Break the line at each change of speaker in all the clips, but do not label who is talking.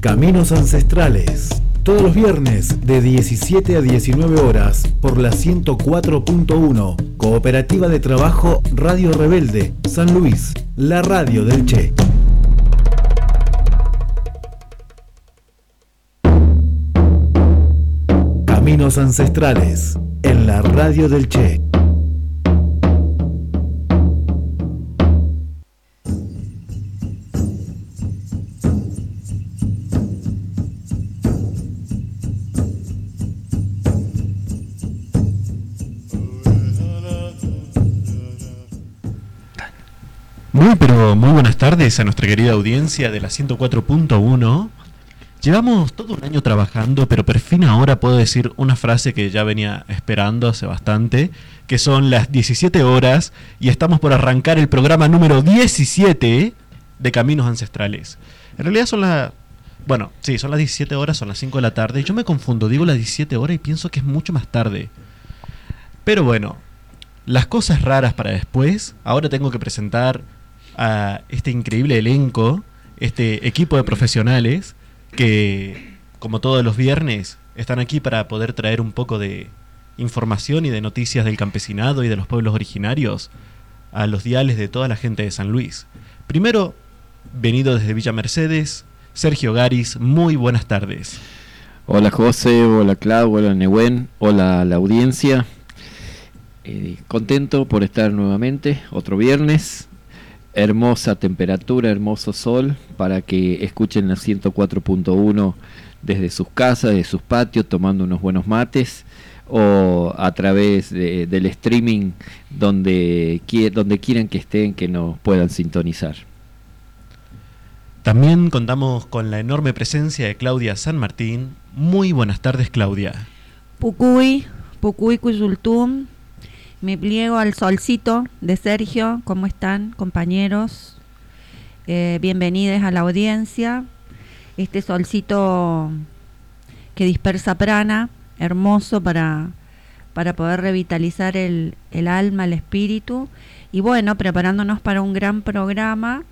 Caminos Ancestrales. Todos los viernes de 17 a 19 horas por la 104.1 Cooperativa de Trabajo Radio Rebelde San Luis, la radio del Che. Caminos Ancestrales en la radio del Che.
A nuestra querida audiencia de la 104.1. Llevamos todo un año trabajando, pero por fin ahora puedo decir una frase que ya venía esperando hace bastante, que son las 17 horas y estamos por arrancar el programa número 17 de Caminos Ancestrales. En realidad son las... Bueno, sí, son las 17 horas, son las 5 de la tarde. Yo me confundo, digo las 17 horas y pienso que es mucho más tarde. Pero bueno, las cosas raras para después. Ahora tengo que presentar a este increíble elenco, este equipo de profesionales que, como todos los viernes, están aquí para poder traer un poco de información y de noticias del campesinado y de los pueblos originarios a los diales de toda la gente de San Luis. Primero, venido desde Villa Mercedes, Sergio Garis, muy buenas tardes.
Hola José, hola Clau, hola Nehuen, hola la audiencia. Eh, contento por estar nuevamente, otro viernes, hermosa temperatura, hermoso sol, para que escuchen la 104.1 desde sus casas, de sus patios, tomando unos buenos mates, o a través del streaming donde, donde quieran que estén, que nos puedan sintonizar.
También contamos con la enorme presencia de Claudia San Martín. Muy buenas tardes, Claudia.
Pucuy, Pucuy Cuyultum, me pliego al solcito de Sergio. ¿Cómo están, compañeros? Eh, bienvenidos a la audiencia. Este solcito que dispersa prana, hermoso para, para poder revitalizar el, el alma, el espíritu. Y bueno, preparándonos para un gran programa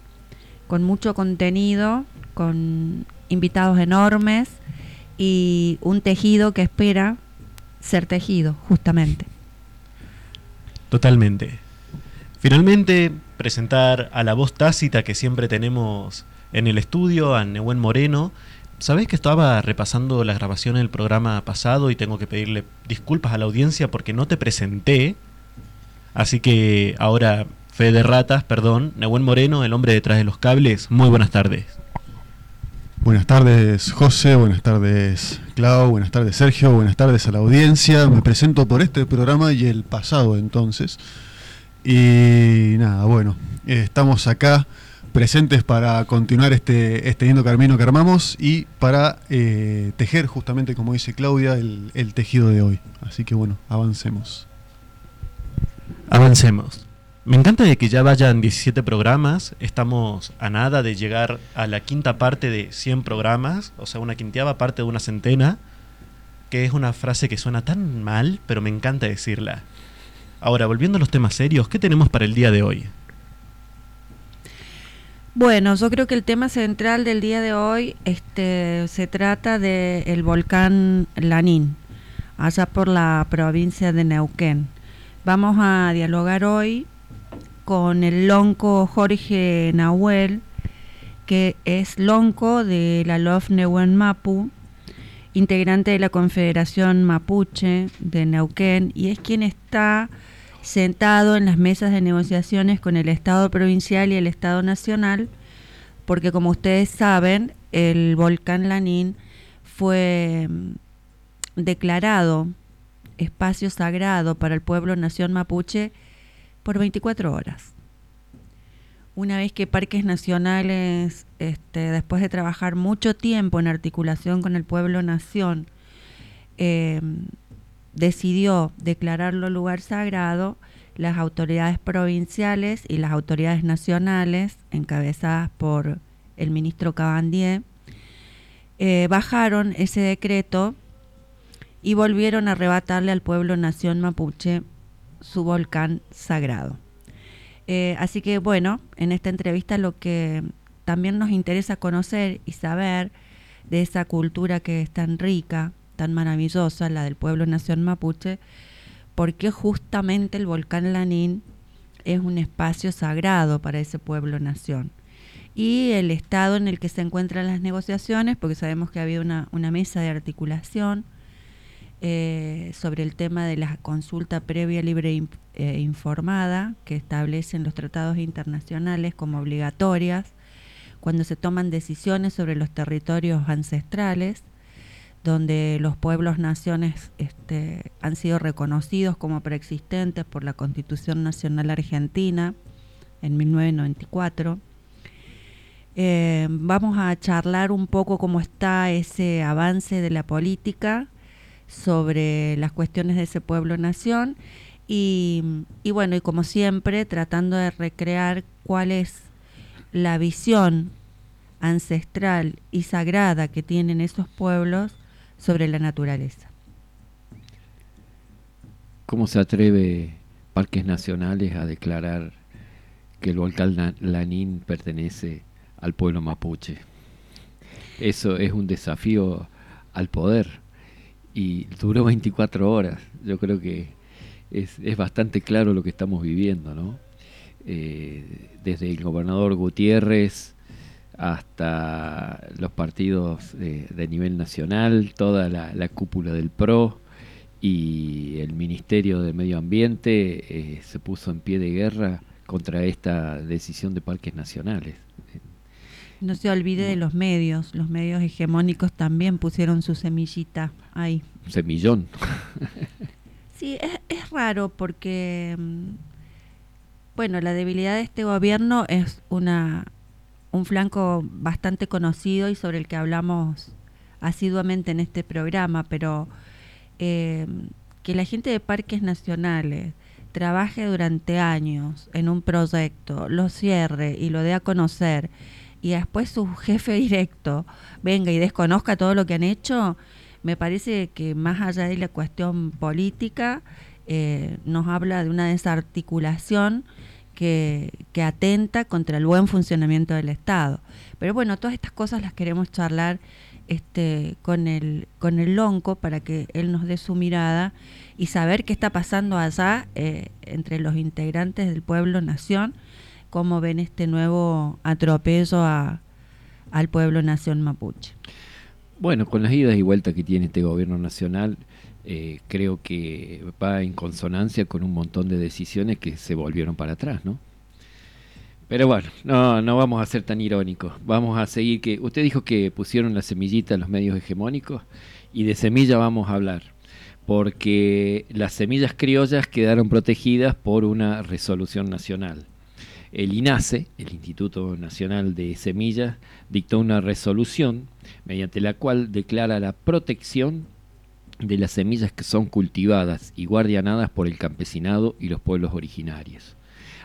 con mucho contenido, con invitados enormes y un tejido que espera ser tejido, justamente.
Totalmente. Finalmente, presentar a la voz tácita que siempre tenemos en el estudio, a Nehuen Moreno. Sabéis que estaba repasando la grabación del programa pasado y tengo que pedirle disculpas a la audiencia porque no te presenté. Así que ahora, fe de ratas, perdón, Nehuen Moreno, el hombre detrás de los cables, muy buenas tardes.
Buenas tardes José, buenas tardes Clau, buenas tardes Sergio, buenas tardes a la audiencia. Me presento por este programa y el pasado entonces. Y nada, bueno, estamos acá presentes para continuar este, este lindo camino que armamos y para eh, tejer justamente, como dice Claudia, el, el tejido de hoy. Así que bueno, avancemos.
Avancemos. Me encanta de que ya vayan 17 programas, estamos a nada de llegar a la quinta parte de 100 programas, o sea, una quinteava parte de una centena, que es una frase que suena tan mal, pero me encanta decirla. Ahora, volviendo a los temas serios, ¿qué tenemos para el día de hoy?
Bueno, yo creo que el tema central del día de hoy este, se trata del volcán Lanín, allá por la provincia de Neuquén. Vamos a dialogar hoy con el lonco Jorge Nahuel, que es lonco de la LOF Neuquén Mapu, integrante de la Confederación Mapuche de Neuquén, y es quien está sentado en las mesas de negociaciones con el Estado provincial y el Estado nacional, porque como ustedes saben, el volcán Lanín fue mm, declarado espacio sagrado para el pueblo nación mapuche por 24 horas. Una vez que Parques Nacionales, este, después de trabajar mucho tiempo en articulación con el pueblo nación, eh, decidió declararlo lugar sagrado, las autoridades provinciales y las autoridades nacionales, encabezadas por el ministro Cabandier, eh, bajaron ese decreto y volvieron a arrebatarle al pueblo nación mapuche su volcán sagrado. Eh, así que bueno, en esta entrevista lo que también nos interesa conocer y saber de esa cultura que es tan rica, tan maravillosa, la del pueblo nación mapuche, porque justamente el volcán Lanín es un espacio sagrado para ese pueblo nación. Y el estado en el que se encuentran las negociaciones, porque sabemos que había una, una mesa de articulación eh, sobre el tema de la consulta previa libre e informada que establecen los tratados internacionales como obligatorias cuando se toman decisiones sobre los territorios ancestrales donde los pueblos naciones este, han sido reconocidos como preexistentes por la Constitución Nacional Argentina en 1994. Eh, vamos a charlar un poco cómo está ese avance de la política sobre las cuestiones de ese pueblo-nación y, y bueno, y como siempre, tratando de recrear cuál es la visión ancestral y sagrada que tienen esos pueblos sobre la naturaleza.
¿Cómo se atreve Parques Nacionales a declarar que el volcán Lanín pertenece al pueblo mapuche? Eso es un desafío al poder y duró 24 horas. Yo creo que es, es bastante claro lo que estamos viviendo, ¿no? Eh, desde el gobernador Gutiérrez, hasta los partidos de, nivel nacional, toda la, cúpula del PRO y el Ministerio de Medio Ambiente eh, se puso en pie de guerra contra esta decisión de parques nacionales.
No se olvide de los medios, los medios hegemónicos también pusieron su semillita ahí.
Semillón.
sí, es, es raro porque, mm, bueno, la debilidad de este gobierno es una un flanco bastante conocido y sobre el que hablamos asiduamente en este programa, pero eh, que la gente de parques nacionales trabaje durante años en un proyecto, lo cierre y lo dé a conocer, y después su jefe directo venga y desconozca todo lo que han hecho, me parece que más allá de la cuestión política, eh, nos habla de una desarticulación que, atenta contra el buen funcionamiento del Estado. Pero bueno, todas estas cosas las queremos charlar este, con, el, con el Lonco para que él nos dé su mirada y saber qué está pasando allá eh, entre los integrantes del pueblo nación, cómo ven este nuevo atropello a, al pueblo nación mapuche.
Bueno, con las idas y vueltas que tiene este gobierno nacional, eh, creo que va en consonancia con un montón de decisiones que se volvieron para atrás, ¿no? Pero bueno, no, no vamos a ser tan irónicos. Vamos a seguir que. Usted dijo que pusieron la semillita en los medios hegemónicos y de semilla vamos a hablar. Porque las semillas criollas quedaron protegidas por una resolución nacional. El INASE, el Instituto Nacional de Semillas, dictó una resolución mediante la cual declara la protección de las semillas que son cultivadas y guardianadas por el campesinado y los pueblos originarios.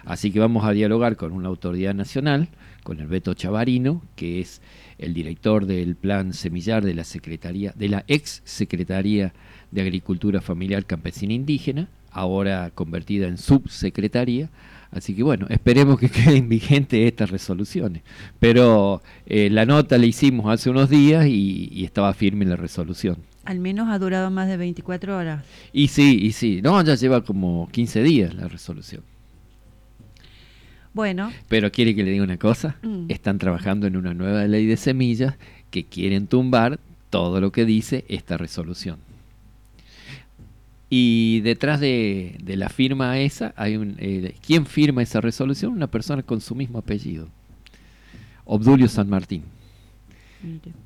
Así que vamos a dialogar con una autoridad nacional, con el Beto Chavarino, que es el director del plan semillar de la Secretaría, de la ex Secretaría de Agricultura Familiar Campesina Indígena, ahora convertida en subsecretaría. Así que bueno, esperemos que queden vigentes estas resoluciones. Pero eh, la nota la hicimos hace unos días y, y estaba firme la resolución.
Al menos ha durado más de 24 horas.
Y sí, y sí. No, ya lleva como 15 días la resolución.
Bueno.
Pero quiere que le diga una cosa. Mm. Están trabajando en una nueva ley de semillas que quieren tumbar todo lo que dice esta resolución. Y detrás de, la firma esa hay un... Eh, ¿Quién firma esa resolución? Una persona con su mismo apellido. Obdulio San Martín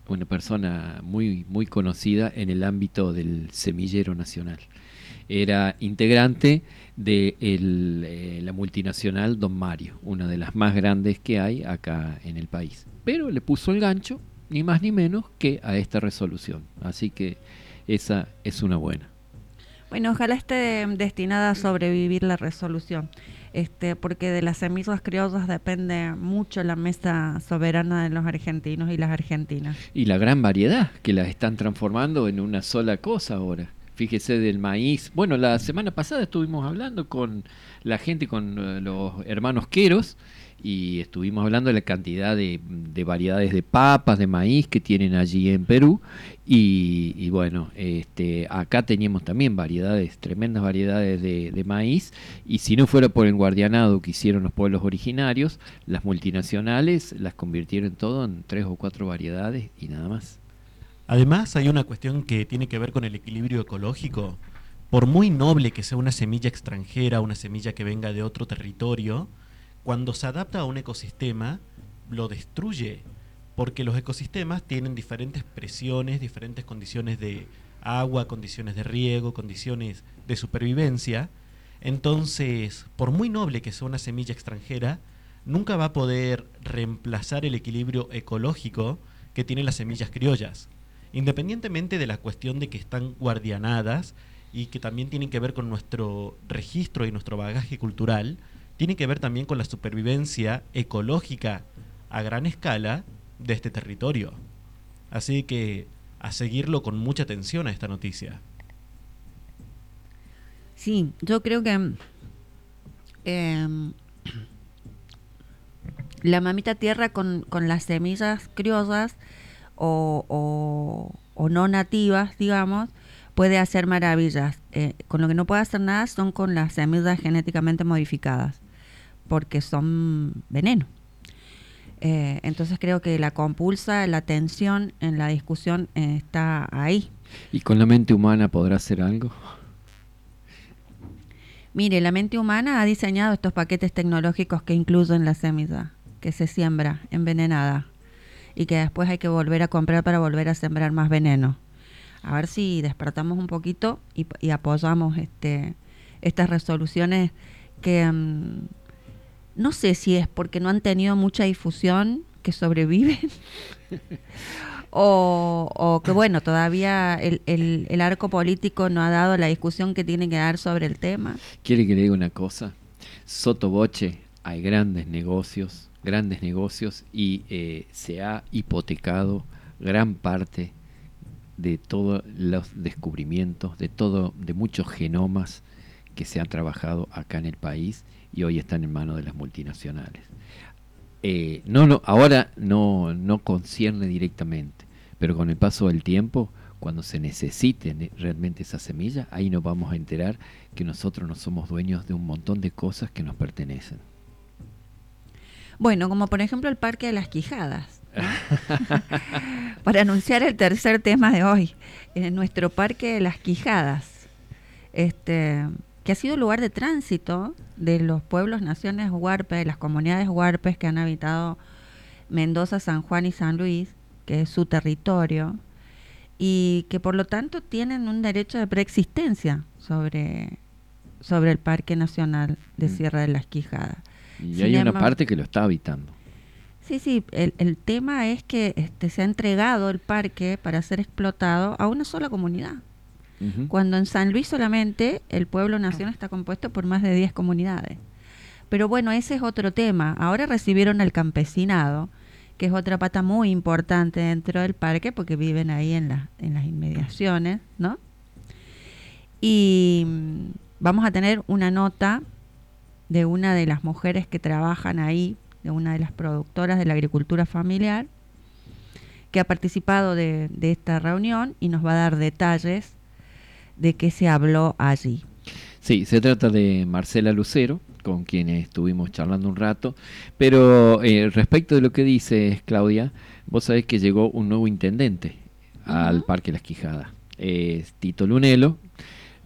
una persona muy, muy conocida en el ámbito del semillero nacional. Era integrante de eh, la multinacional Don Mario, una de las más grandes que hay acá en el país. Pero le puso el gancho, ni más ni menos, que a esta resolución. Así que esa es una buena.
Bueno, ojalá esté destinada a sobrevivir la resolución este, porque de las semillas criollas depende mucho la mesa soberana de los argentinos y las argentinas.
Y la gran variedad que las están transformando en una sola cosa ahora. Fíjese del maíz. Bueno, la semana pasada estuvimos hablando con la gente, con eh, los hermanos Queros, y estuvimos hablando de la cantidad de, variedades de papas, de maíz que tienen allí en Perú y, bueno, este, acá teníamos también variedades, tremendas variedades de, de, maíz y si no fuera por el guardianado que hicieron los pueblos originarios, las multinacionales las convirtieron todo en tres o cuatro variedades y nada más.
Además hay una cuestión que tiene que ver con el equilibrio ecológico. Por muy noble que sea una semilla extranjera, una semilla que venga de otro territorio, cuando se adapta a un ecosistema, lo destruye, porque los ecosistemas tienen diferentes presiones, diferentes condiciones de agua, condiciones de riego, condiciones de supervivencia. Entonces, por muy noble que sea una semilla extranjera, nunca va a poder reemplazar el equilibrio ecológico que tienen las semillas criollas. Independientemente de la cuestión de que están guardianadas y que también tienen que ver con nuestro registro y nuestro bagaje cultural, tiene que ver también con la supervivencia ecológica a gran escala de este territorio. Así que a seguirlo con mucha atención a esta noticia.
Sí, yo creo que em, la mamita tierra con, las semillas criollas o, o, no nativas, digamos, puede hacer maravillas. Eh, con lo que no puede hacer nada son con las semillas genéticamente modificadas porque son veneno. Eh, entonces creo que la compulsa, la tensión en la discusión eh, está ahí.
¿Y con la mente humana podrá hacer algo?
Mire, la mente humana ha diseñado estos paquetes tecnológicos que incluyen la semilla, que se siembra envenenada y que después hay que volver a comprar para volver a sembrar más veneno. A ver si despertamos un poquito y, apoyamos este, estas resoluciones que... Mm, no sé si es porque no han tenido mucha difusión que sobreviven o, que bueno, todavía el, el, arco político no ha dado la discusión que tiene que dar sobre el tema.
¿Quiere que le diga una cosa? Sotoboche, hay grandes negocios, grandes negocios y eh, se ha hipotecado gran parte de todos los descubrimientos, de todo, de muchos genomas que se han trabajado acá en el país y hoy están en manos de las multinacionales. Eh, no, no, ahora no, no concierne directamente, pero con el paso del tiempo, cuando se necesiten realmente esa semilla, ahí nos vamos a enterar que nosotros no somos dueños de un montón de cosas que nos pertenecen.
Bueno, como por ejemplo el Parque de las Quijadas. Para anunciar el tercer tema de hoy, en nuestro Parque de las Quijadas. Este, que ha sido lugar de tránsito de los pueblos, naciones huarpes, de las comunidades huarpes que han habitado Mendoza, San Juan y San Luis, que es su territorio, y que por lo tanto tienen un derecho de preexistencia sobre, sobre el Parque Nacional de mm. Sierra de las Quijadas.
Y hay una parte que lo está habitando.
Sí, sí, el, el tema es que este, se ha entregado el parque para ser explotado a una sola comunidad cuando en San Luis solamente el pueblo nación está compuesto por más de 10 comunidades. Pero bueno, ese es otro tema. Ahora recibieron al campesinado, que es otra pata muy importante dentro del parque porque viven ahí en, la, en las inmediaciones, ¿no? Y mm, vamos a tener una nota de una de las mujeres que trabajan ahí, de una de las productoras de la agricultura familiar, que ha participado de, de esta reunión y nos va a dar detalles de qué se habló allí.
Sí, se trata de Marcela Lucero, con quien estuvimos charlando un rato, pero eh, respecto de lo que dices, Claudia, vos sabés que llegó un nuevo intendente al Parque Las Quijadas. Es Tito Lunelo,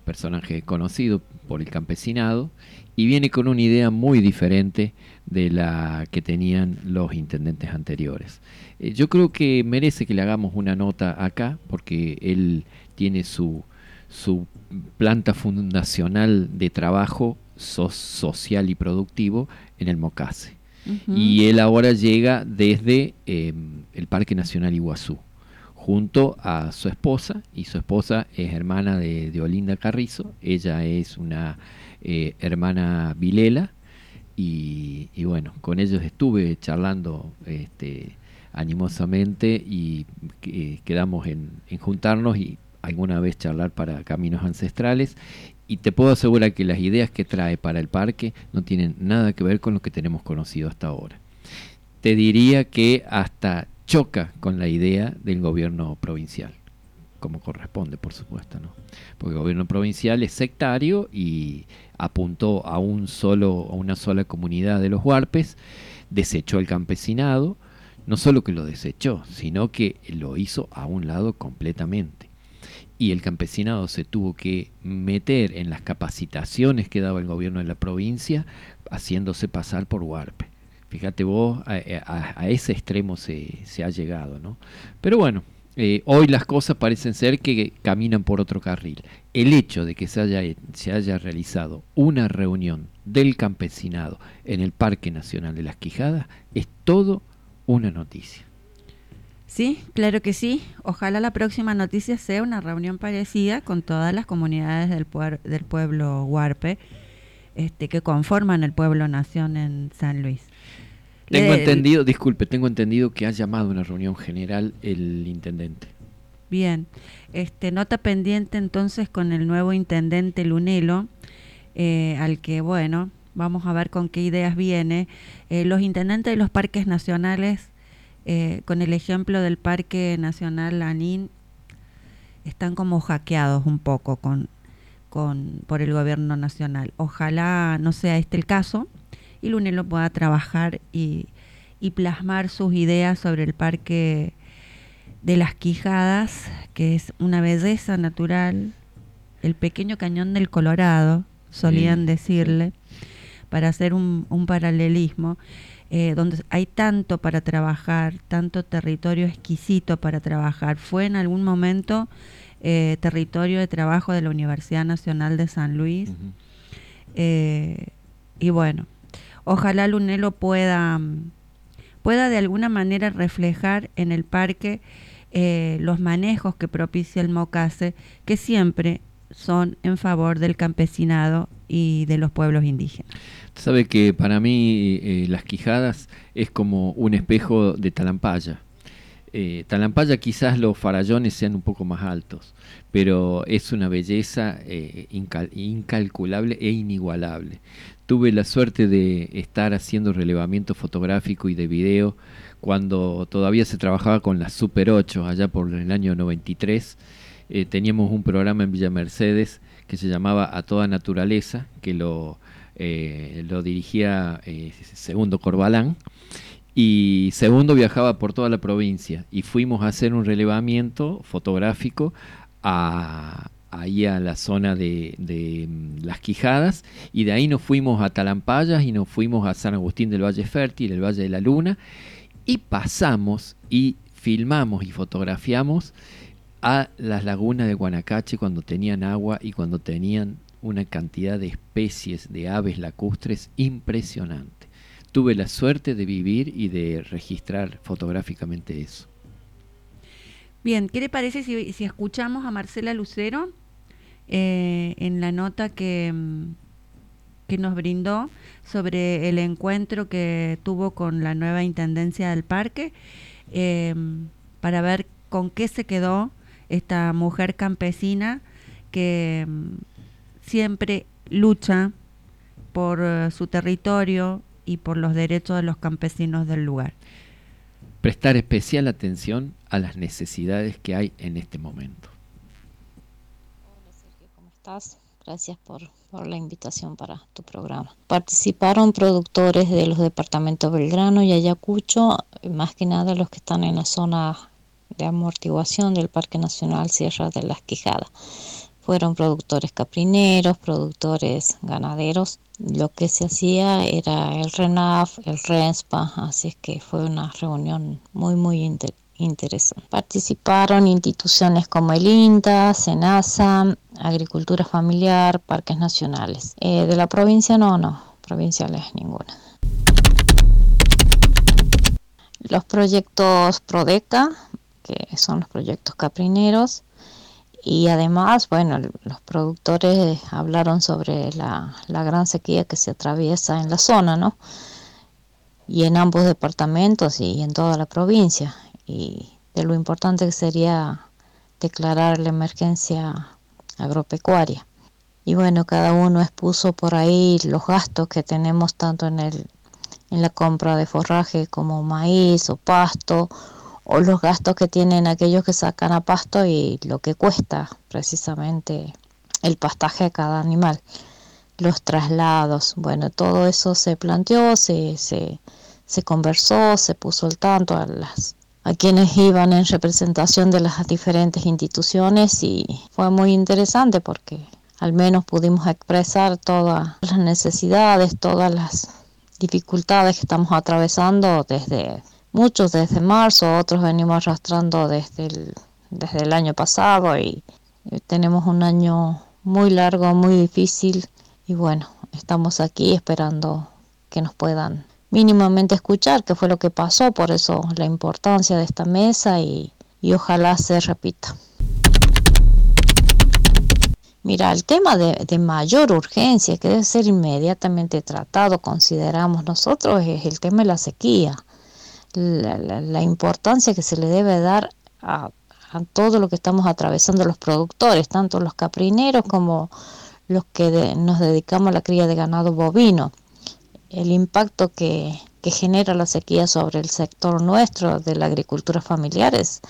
personaje conocido por el campesinado, y viene con una idea muy diferente de la que tenían los intendentes anteriores. Eh, yo creo que merece que le hagamos una nota acá, porque él tiene su, su planta fundacional de trabajo social y productivo en el Mocase. Y él ahora llega desde em, el Parque Nacional Iguazú, junto a su esposa, y su esposa es hermana de, Olinda Carrizo, ella es una eh, hermana Vilela, y, bueno, con ellos estuve charlando este, animosamente y eh, quedamos en, en juntarnos y alguna vez charlar para caminos ancestrales y te puedo asegurar que las ideas que trae para el parque no tienen nada que ver con lo que tenemos conocido hasta ahora. Te diría que hasta choca con la idea del gobierno provincial, como corresponde, por supuesto, ¿no? Porque el gobierno provincial es sectario y apuntó a un solo, a una sola comunidad de los huarpes, desechó el campesinado, no solo que lo desechó, sino que lo hizo a un lado completamente. Y el campesinado se tuvo que meter en las capacitaciones que daba el gobierno de la provincia, haciéndose pasar por huarpe. Fíjate vos, a, ese extremo se, ha llegado, ¿no? Pero bueno, eh, hoy las cosas parecen ser que caminan por otro carril. El hecho de que se haya, se haya realizado una reunión del campesinado en el Parque Nacional de las Quijadas es todo una noticia.
Sí, claro que sí. Ojalá la próxima noticia sea una reunión parecida con todas las comunidades del, del pueblo Huarpe este, que conforman el pueblo nación en San Luis.
Tengo entendido, disculpe, tengo entendido que ha llamado a una reunión general el intendente.
Bien, este, nota pendiente entonces con el nuevo intendente Lunelo, eh, al que, bueno, vamos a ver con qué ideas viene. Eh, los intendentes de los parques nacionales, eh, con el ejemplo del Parque Nacional Lanín, están como hackeados un poco con, con, por el gobierno nacional. Ojalá no sea este el caso y Lunelo pueda trabajar y, plasmar sus ideas sobre el parque de las Quijadas, que es una belleza natural, el pequeño cañón del Colorado, solían decirle, para hacer un, paralelismo, eh, donde hay tanto para trabajar, tanto territorio exquisito para trabajar. Fue en algún momento eh, territorio de trabajo de la Universidad Nacional de San Luis. Eh, y bueno, ojalá Lunelo pueda, pueda de alguna manera reflejar en el parque eh, los manejos que propicia el Mocase, que siempre son en favor del campesinado y de los pueblos indígenas.
Sabe que para mí eh, las Quijadas es como un espejo de Talampaya. Eh, Talampaya quizás los farallones sean un poco más altos, pero es una belleza incalculable e inigualable tuve la suerte de estar haciendo relevamiento fotográfico y de video cuando todavía se trabajaba con la Super 8, allá por el año 93. Eh, teníamos un programa en Villa Mercedes que se llamaba A Toda Naturaleza, que lo, eh, lo dirigía eh, Segundo Corbalán. Y Segundo viajaba por toda la provincia y fuimos a hacer un relevamiento fotográfico a, ahí a la zona de, mm, Las Quijadas y de ahí nos fuimos a Talampayas y nos fuimos a San Agustín del Valle Fértil, el Valle de la Luna y pasamos y filmamos y fotografiamos a las lagunas de Guanacache cuando tenían agua y cuando tenían una cantidad de especies de aves lacustres impresionante. Tuve la suerte de vivir y de registrar fotográficamente eso.
Bien, ¿qué le parece si, escuchamos a Marcela Lucero? Eh, en la nota que, mm, que nos brindó sobre el encuentro que tuvo con la nueva Intendencia del Parque, eh, para ver con qué se quedó esta mujer campesina que mm, siempre lucha por eh, su territorio y por los derechos de los campesinos del lugar.
Prestar especial atención a las necesidades que hay en este momento.
Gracias por, la invitación para tu programa. Participaron productores de los departamentos Belgrano y Ayacucho, más que nada los que están en la zona de amortiguación del Parque Nacional Sierra de las Quijadas. Fueron productores caprineros, productores ganaderos. Lo que se hacía era el RENAF, el RENSPA, así es que fue una reunión muy, muy interesante. Participaron instituciones como el INTA, SENASA, Agricultura Familiar, Parques Nacionales. Eh, de la provincia no, no, provinciales ninguna. Los proyectos PRODECA, que son los proyectos caprineros, y además, bueno, los productores hablaron sobre la, la gran sequía que se atraviesa en la zona, ¿no? Y en ambos departamentos y en toda la provincia y de lo importante que sería declarar la emergencia agropecuaria. y bueno, cada uno expuso por ahí los gastos que tenemos tanto en el en la compra de forraje como maíz o pasto o los gastos que tienen aquellos que sacan a pasto y lo que cuesta precisamente el pastaje de cada animal, los traslados, bueno, todo eso se planteó, se, se, se conversó, se puso al tanto a las a quienes iban en representación de las diferentes instituciones y fue muy interesante porque al menos pudimos expresar todas las necesidades, todas las dificultades que estamos atravesando desde muchos desde marzo, otros venimos arrastrando desde el, desde el año pasado y tenemos un año muy largo, muy difícil y bueno, estamos aquí esperando que nos puedan mínimamente escuchar qué fue lo que pasó, por eso la importancia de esta mesa y, y ojalá se repita. Mira, el tema de, mayor urgencia que debe ser inmediatamente tratado, consideramos nosotros, es el tema de la sequía, la, importancia que se le debe dar a, todo lo que estamos atravesando los productores, tanto los caprineros como los que nos dedicamos a la cría de ganado bovino. El impacto que, que genera la sequía sobre el sector nuestro de la agricultura familiar es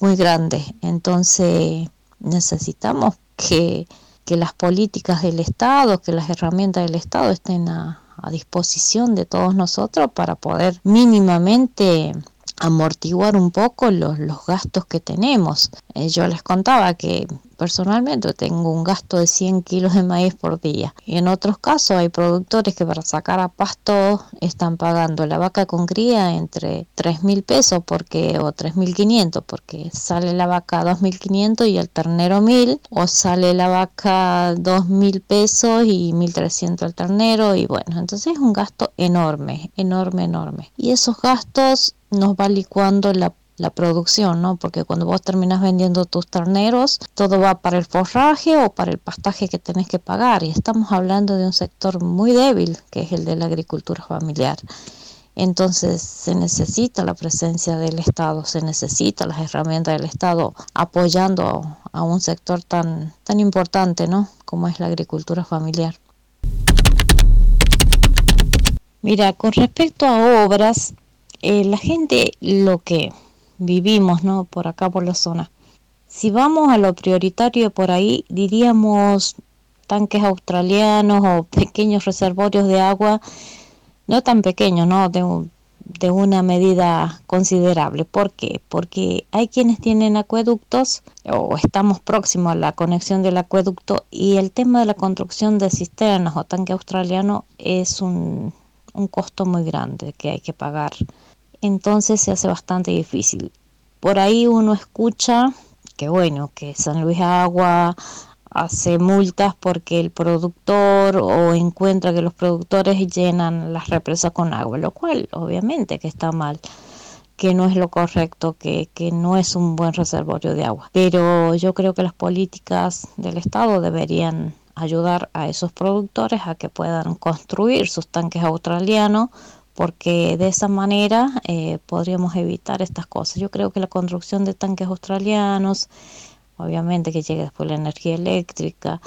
muy grande. Entonces necesitamos que, las políticas del Estado, que las herramientas del Estado estén a, a disposición de todos nosotros para poder mínimamente amortiguar un poco los, los gastos que tenemos. Eh, yo les contaba que personalmente tengo un gasto de 100 kilos de maíz por día. Y en otros casos hay productores que para sacar a pasto están pagando la vaca con cría entre 3 mil pesos porque, o 3.500 porque sale la vaca 2.500 y el ternero 1.000 o sale la vaca 2.000 pesos y 1.300 el ternero y bueno, entonces es un gasto enorme, enorme, enorme. Y esos gastos nos va licuando la, producción, ¿no? Porque cuando vos terminas vendiendo tus terneros, todo va para el forraje o para el pastaje que tenés que pagar. Y estamos hablando de un sector muy débil, que es el de la agricultura familiar. Entonces se necesita la presencia del Estado, se necesita las herramientas del Estado apoyando a un sector tan, tan importante, ¿no? Como es la agricultura familiar. Mira, con respecto a obras, eh, la gente lo que vivimos, ¿no? Por acá, por la zona. Si vamos a lo prioritario por ahí, diríamos tanques australianos o pequeños reservorios de agua, no tan pequeños, ¿no? De, de una medida considerable. ¿Por qué? Porque hay quienes tienen acueductos o estamos próximos a la conexión del acueducto y el tema de la construcción de cisternas o tanque australiano es un, un costo muy grande que hay que pagar entonces se hace bastante difícil. Por ahí uno escucha que bueno, que San Luis Agua hace multas porque el productor o encuentra que los productores llenan las represas con agua, lo cual obviamente que está mal que no es lo correcto, que, que no es un buen reservorio de agua. Pero yo creo que las políticas del Estado deberían ayudar a esos productores a que puedan construir sus tanques australianos porque de esa manera eh, podríamos evitar estas cosas. Yo creo que la construcción de tanques australianos, obviamente que llegue después la energía eléctrica,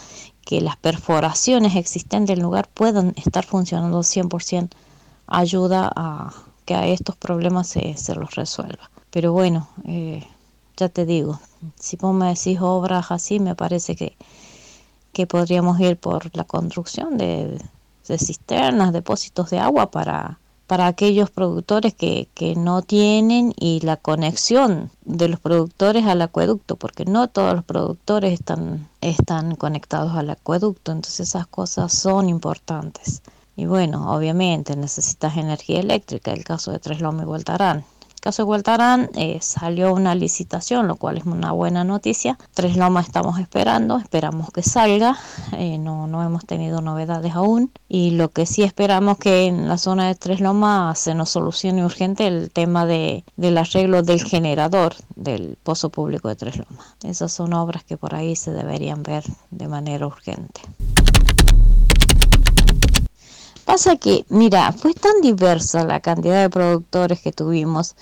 que las perforaciones existentes en el lugar puedan estar funcionando 100%, ayuda a que a estos problemas se, se los resuelva. Pero bueno, eh, ya te digo, si vos me decís obras así, me parece que, que podríamos ir por la construcción de, de cisternas, depósitos de agua para para aquellos productores que, que, no tienen y la conexión de los productores al acueducto, porque no todos los productores están, están conectados al acueducto, entonces esas cosas son importantes. Y bueno, obviamente necesitas energía eléctrica, el caso de Tres Lomas y Voltarán caso de Hualtarán eh, salió una licitación, lo cual es una buena noticia. Tres Lomas estamos esperando, esperamos que salga, eh, no, no hemos tenido novedades aún. Y lo que sí esperamos que en la zona de Tres Lomas se nos solucione urgente el tema de, del arreglo del generador del pozo público de Tres Lomas. Esas son obras que por ahí se deberían ver de manera urgente. Pasa que, mira, fue tan diversa la cantidad de productores que tuvimos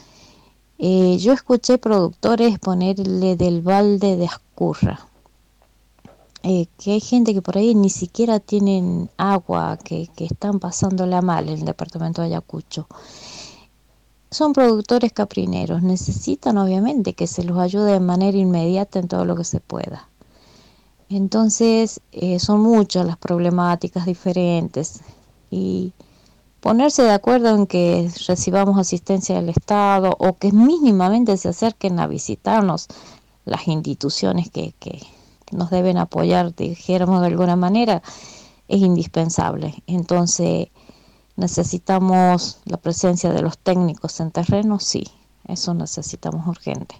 eh, yo escuché productores ponerle del balde de Ascurra. eh, que hay gente que por ahí ni siquiera tienen agua, que, que están pasándola mal en el departamento de Ayacucho. Son productores caprineros, necesitan obviamente que se los ayude de manera inmediata en todo lo que se pueda. Entonces, eh, son muchas las problemáticas diferentes y ponerse de acuerdo en que recibamos asistencia del Estado o que mínimamente se acerquen a visitarnos las instituciones que, nos deben apoyar, dijéramos de alguna manera, es indispensable. Entonces, necesitamos la presencia de los técnicos en terreno, sí, eso necesitamos urgente.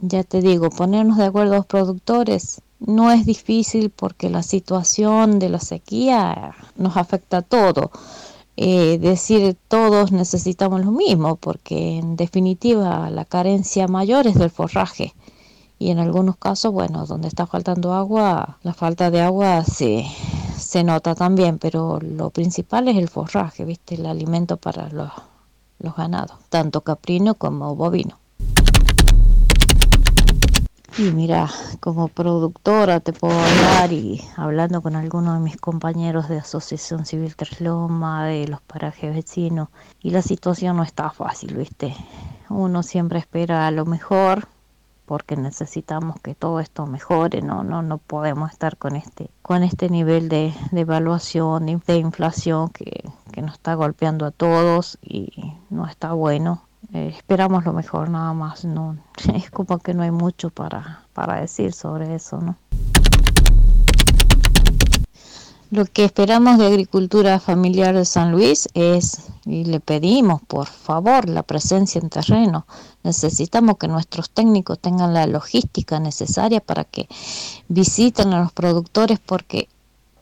Ya te digo, ponernos de acuerdo a los productores no es difícil porque la situación de la sequía nos afecta a todo. Eh, decir todos necesitamos lo mismo, porque en definitiva la carencia mayor es del forraje. Y en algunos casos, bueno, donde está faltando agua, la falta de agua se, se nota también, pero lo principal es el forraje, ¿viste? El alimento para los, los ganados, tanto caprino como bovino. Y mira, como productora te puedo hablar y hablando con algunos de mis compañeros de Asociación Civil Tresloma, de los parajes vecinos, y la situación no está fácil, ¿viste? Uno siempre espera lo mejor porque necesitamos que todo esto mejore, no, no, no podemos estar con este, con este nivel de, de evaluación, de, inflación que, que nos está golpeando a todos y no está bueno eh, esperamos lo mejor nada más, no es como que no hay mucho para, para decir sobre eso, ¿no? Lo que esperamos de Agricultura Familiar de San Luis es, y le pedimos por favor, la presencia en terreno. Necesitamos que nuestros técnicos tengan la logística necesaria para que visiten a los productores porque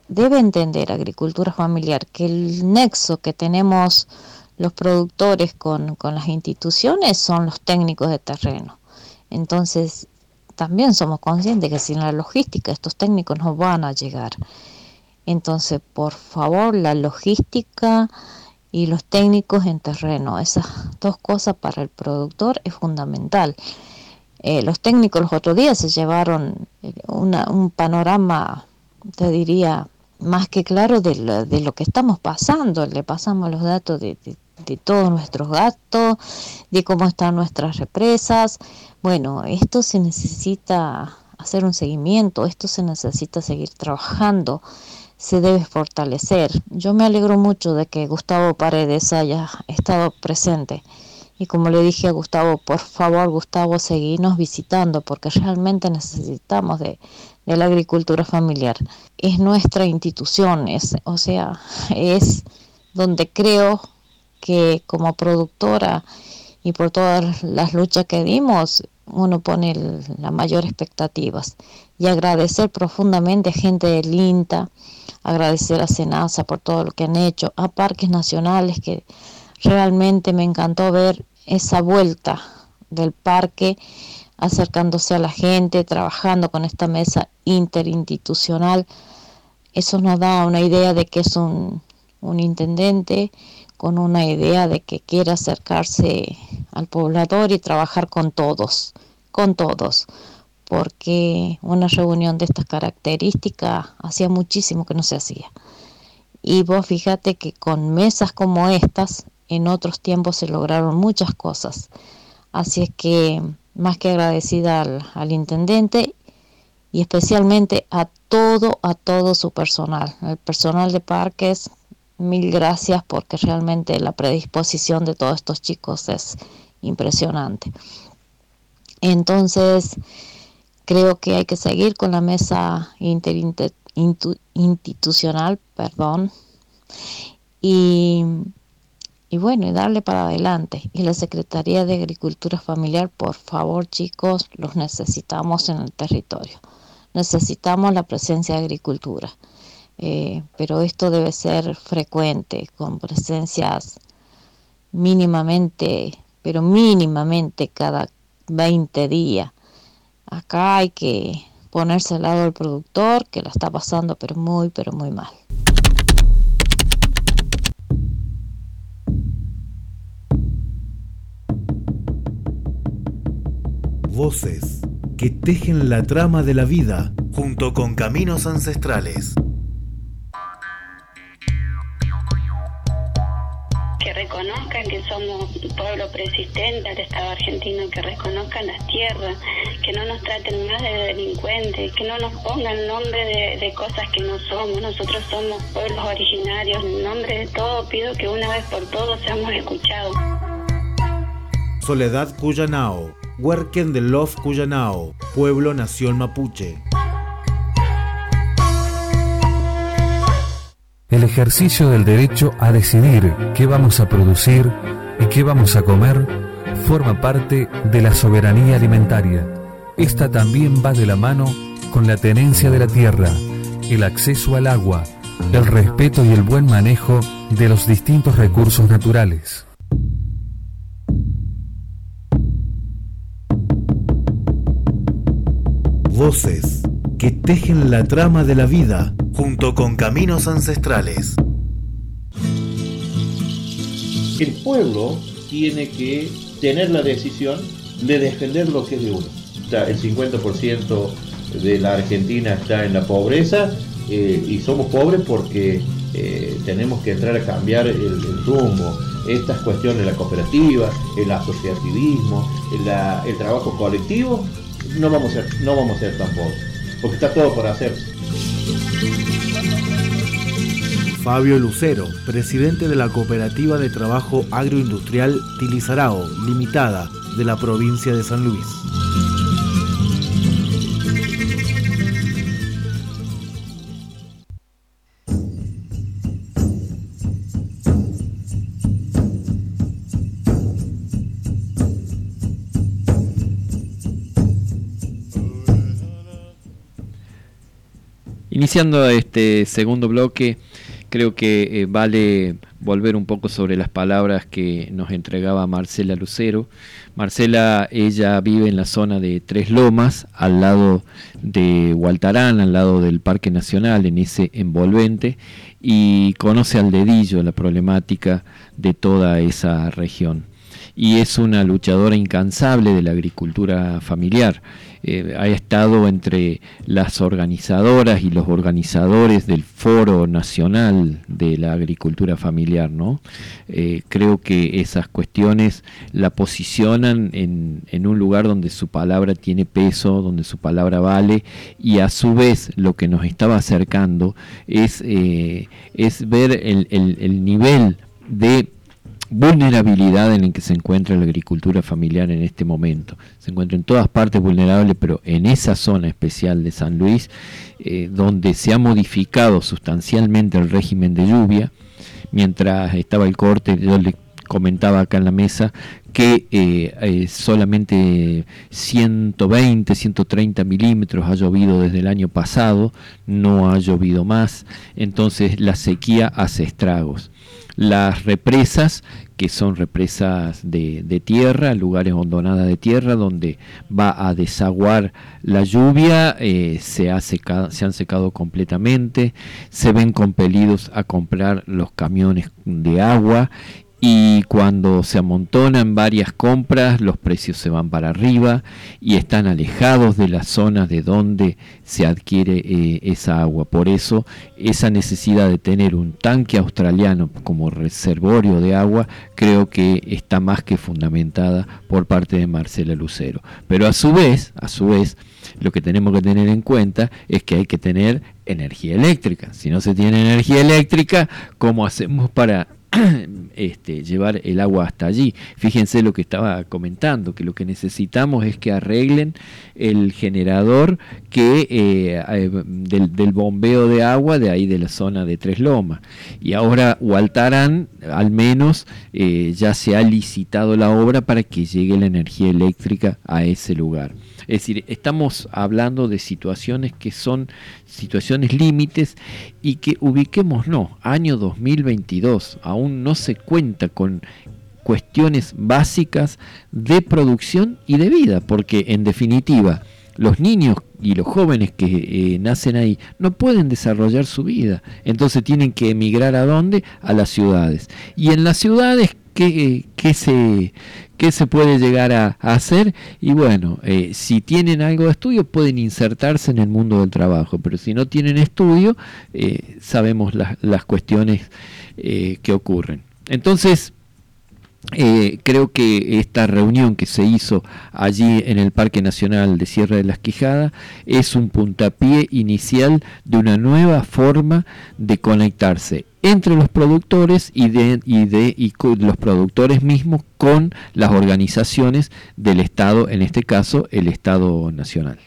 debe entender Agricultura Familiar que el nexo que tenemos los productores con, las instituciones son los técnicos de terreno. Entonces, también somos conscientes que sin la logística estos técnicos no van a llegar. Entonces, por favor, la logística y los técnicos en terreno, esas dos cosas para el productor es fundamental. Eh, los técnicos los otros días se llevaron eh, un panorama, te diría, más que claro de lo, de lo que estamos pasando. Le pasamos los datos de todos nuestros gastos, de cómo están nuestras represas. Bueno, esto se necesita hacer un seguimiento, esto se necesita seguir trabajando, se debe fortalecer. Yo me alegro mucho de que Gustavo Paredes haya estado presente. Y como le dije a Gustavo, por favor, Gustavo, seguirnos visitando porque realmente necesitamos de, de la agricultura familiar. Es nuestra institución, es, o sea, es donde creo que como productora y por todas las luchas que dimos, uno pone las mayores expectativas. Y agradecer profundamente a gente del INTA, agradecer a Senasa por todo lo que han hecho, a Parques Nacionales, que realmente me encantó ver esa vuelta del parque acercándose a la gente, trabajando con esta mesa interinstitucional. Eso nos da una idea de que es un, un intendente con una idea de que quiere acercarse al poblador y trabajar con todos, con todos, porque una reunión de estas características hacía muchísimo que no se hacía. Y vos fíjate que con mesas como estas, en otros tiempos se lograron muchas cosas. Así es que más que agradecida al, al intendente y especialmente a todo, a todo su personal, el personal de parques, mil gracias porque realmente la predisposición de todos estos chicos es impresionante. Entonces, creo que hay que seguir con la mesa institucional, perdón, y, y bueno, y darle para adelante. Y la Secretaría de Agricultura Familiar, por favor, chicos, los necesitamos en el territorio. Necesitamos la presencia de agricultura. Eh, pero esto debe ser frecuente, con presencias mínimamente, pero mínimamente cada 20 días. Acá hay que ponerse al lado del productor que la está pasando pero muy, pero muy mal.
Voces que tejen la trama de la vida junto con caminos ancestrales.
Que somos un pueblo persistente al Estado argentino, que reconozcan las tierras, que no nos traten más de delincuentes, que no nos pongan nombre de, cosas que no somos. Nosotros somos pueblos originarios. En nombre de todo pido que una vez por todos seamos escuchados.
Soledad Cuyanao, Huerquen de Love Cuyanao, Pueblo Nación Mapuche.
El ejercicio del derecho a decidir qué vamos a producir y qué vamos a comer forma parte de la soberanía alimentaria. Esta también va de la mano con la tenencia de la tierra, el acceso al agua, el respeto y el buen manejo de los distintos recursos naturales.
Voces que tejen la trama de la vida junto con caminos ancestrales.
El pueblo tiene que tener la decisión de defender lo que es de uno. el 50% de la Argentina está en la pobreza eh, y somos pobres porque eh, tenemos que entrar a cambiar el, rumbo. Estas cuestiones, la cooperativa, el asociativismo, el trabajo colectivo, no vamos a ser, no vamos a ser tan pobres, porque está todo por hacer.
Fabio Lucero, presidente de la Cooperativa de Trabajo Agroindustrial Tilizarao, limitada, de la provincia de San Luis.
Iniciando este segundo bloque, creo que eh, vale volver un poco sobre las palabras que nos entregaba Marcela Lucero. Marcela, ella vive en la zona de Tres Lomas, al lado de Hualtarán, al lado del Parque Nacional, en ese envolvente, y conoce al dedillo la problemática de toda esa región. Y es una luchadora incansable de la agricultura familiar. Eh, ha estado entre las organizadoras y los organizadores del Foro Nacional de la Agricultura Familiar, ¿no? Eh, creo que esas cuestiones la posicionan en, un lugar donde su palabra tiene peso, donde su palabra vale, y a su vez lo que nos estaba acercando es, eh, es ver el nivel de vulnerabilidad en la que se encuentra la agricultura familiar en este momento. Se encuentra en todas partes vulnerable, pero en esa zona especial de San Luis, eh, donde se ha modificado sustancialmente el régimen de lluvia, mientras estaba el corte, yo le comentaba acá en la mesa que eh, eh, solamente 120, 130 milímetros ha llovido desde el año pasado, no ha llovido más, entonces la sequía hace estragos. Las represas, que son represas de, tierra, lugares hondonadas de tierra, donde va a desaguar la lluvia, eh, se, han secado completamente, se ven compelidos a comprar los camiones de agua y cuando se amontonan varias compras los precios se van para arriba y están alejados de las zonas de donde se adquiere eh, esa agua. Por eso esa necesidad de tener un tanque australiano como reservorio de agua creo que está más que fundamentada por parte de Marcela Lucero. Pero a su vez, a su vez, lo que tenemos que tener en cuenta es que hay que tener energía eléctrica. Si no se tiene energía eléctrica, ¿cómo hacemos para este, llevar el agua hasta allí. Fíjense lo que estaba comentando, que lo que necesitamos es que arreglen el generador que eh, eh, del, bombeo de agua de ahí de la zona de Tres Lomas. Y ahora Hualtarán, al menos, eh, ya se ha licitado la obra para que llegue la energía eléctrica a ese lugar. Es decir, estamos hablando de situaciones que son situaciones límites y que ubiquemos, no, año 2022, aún no se cuenta con cuestiones básicas de producción y de vida, porque en definitiva, los niños y los jóvenes que eh, nacen ahí no pueden desarrollar su vida. Entonces tienen que emigrar a dónde? A las ciudades. Y en las ciudades, ¿qué, qué se, qué se puede llegar a, hacer? Y bueno, eh, si tienen algo de estudio pueden insertarse en el mundo del trabajo, pero si no tienen estudio, eh, sabemos las cuestiones que ocurren. Entonces, eh, creo que esta reunión que se hizo allí en el Parque Nacional de Sierra de las Quijadas es un puntapié inicial de una nueva forma de conectarse entre los productores y de, y de y los productores mismos con las organizaciones del Estado, en este caso el Estado Nacional.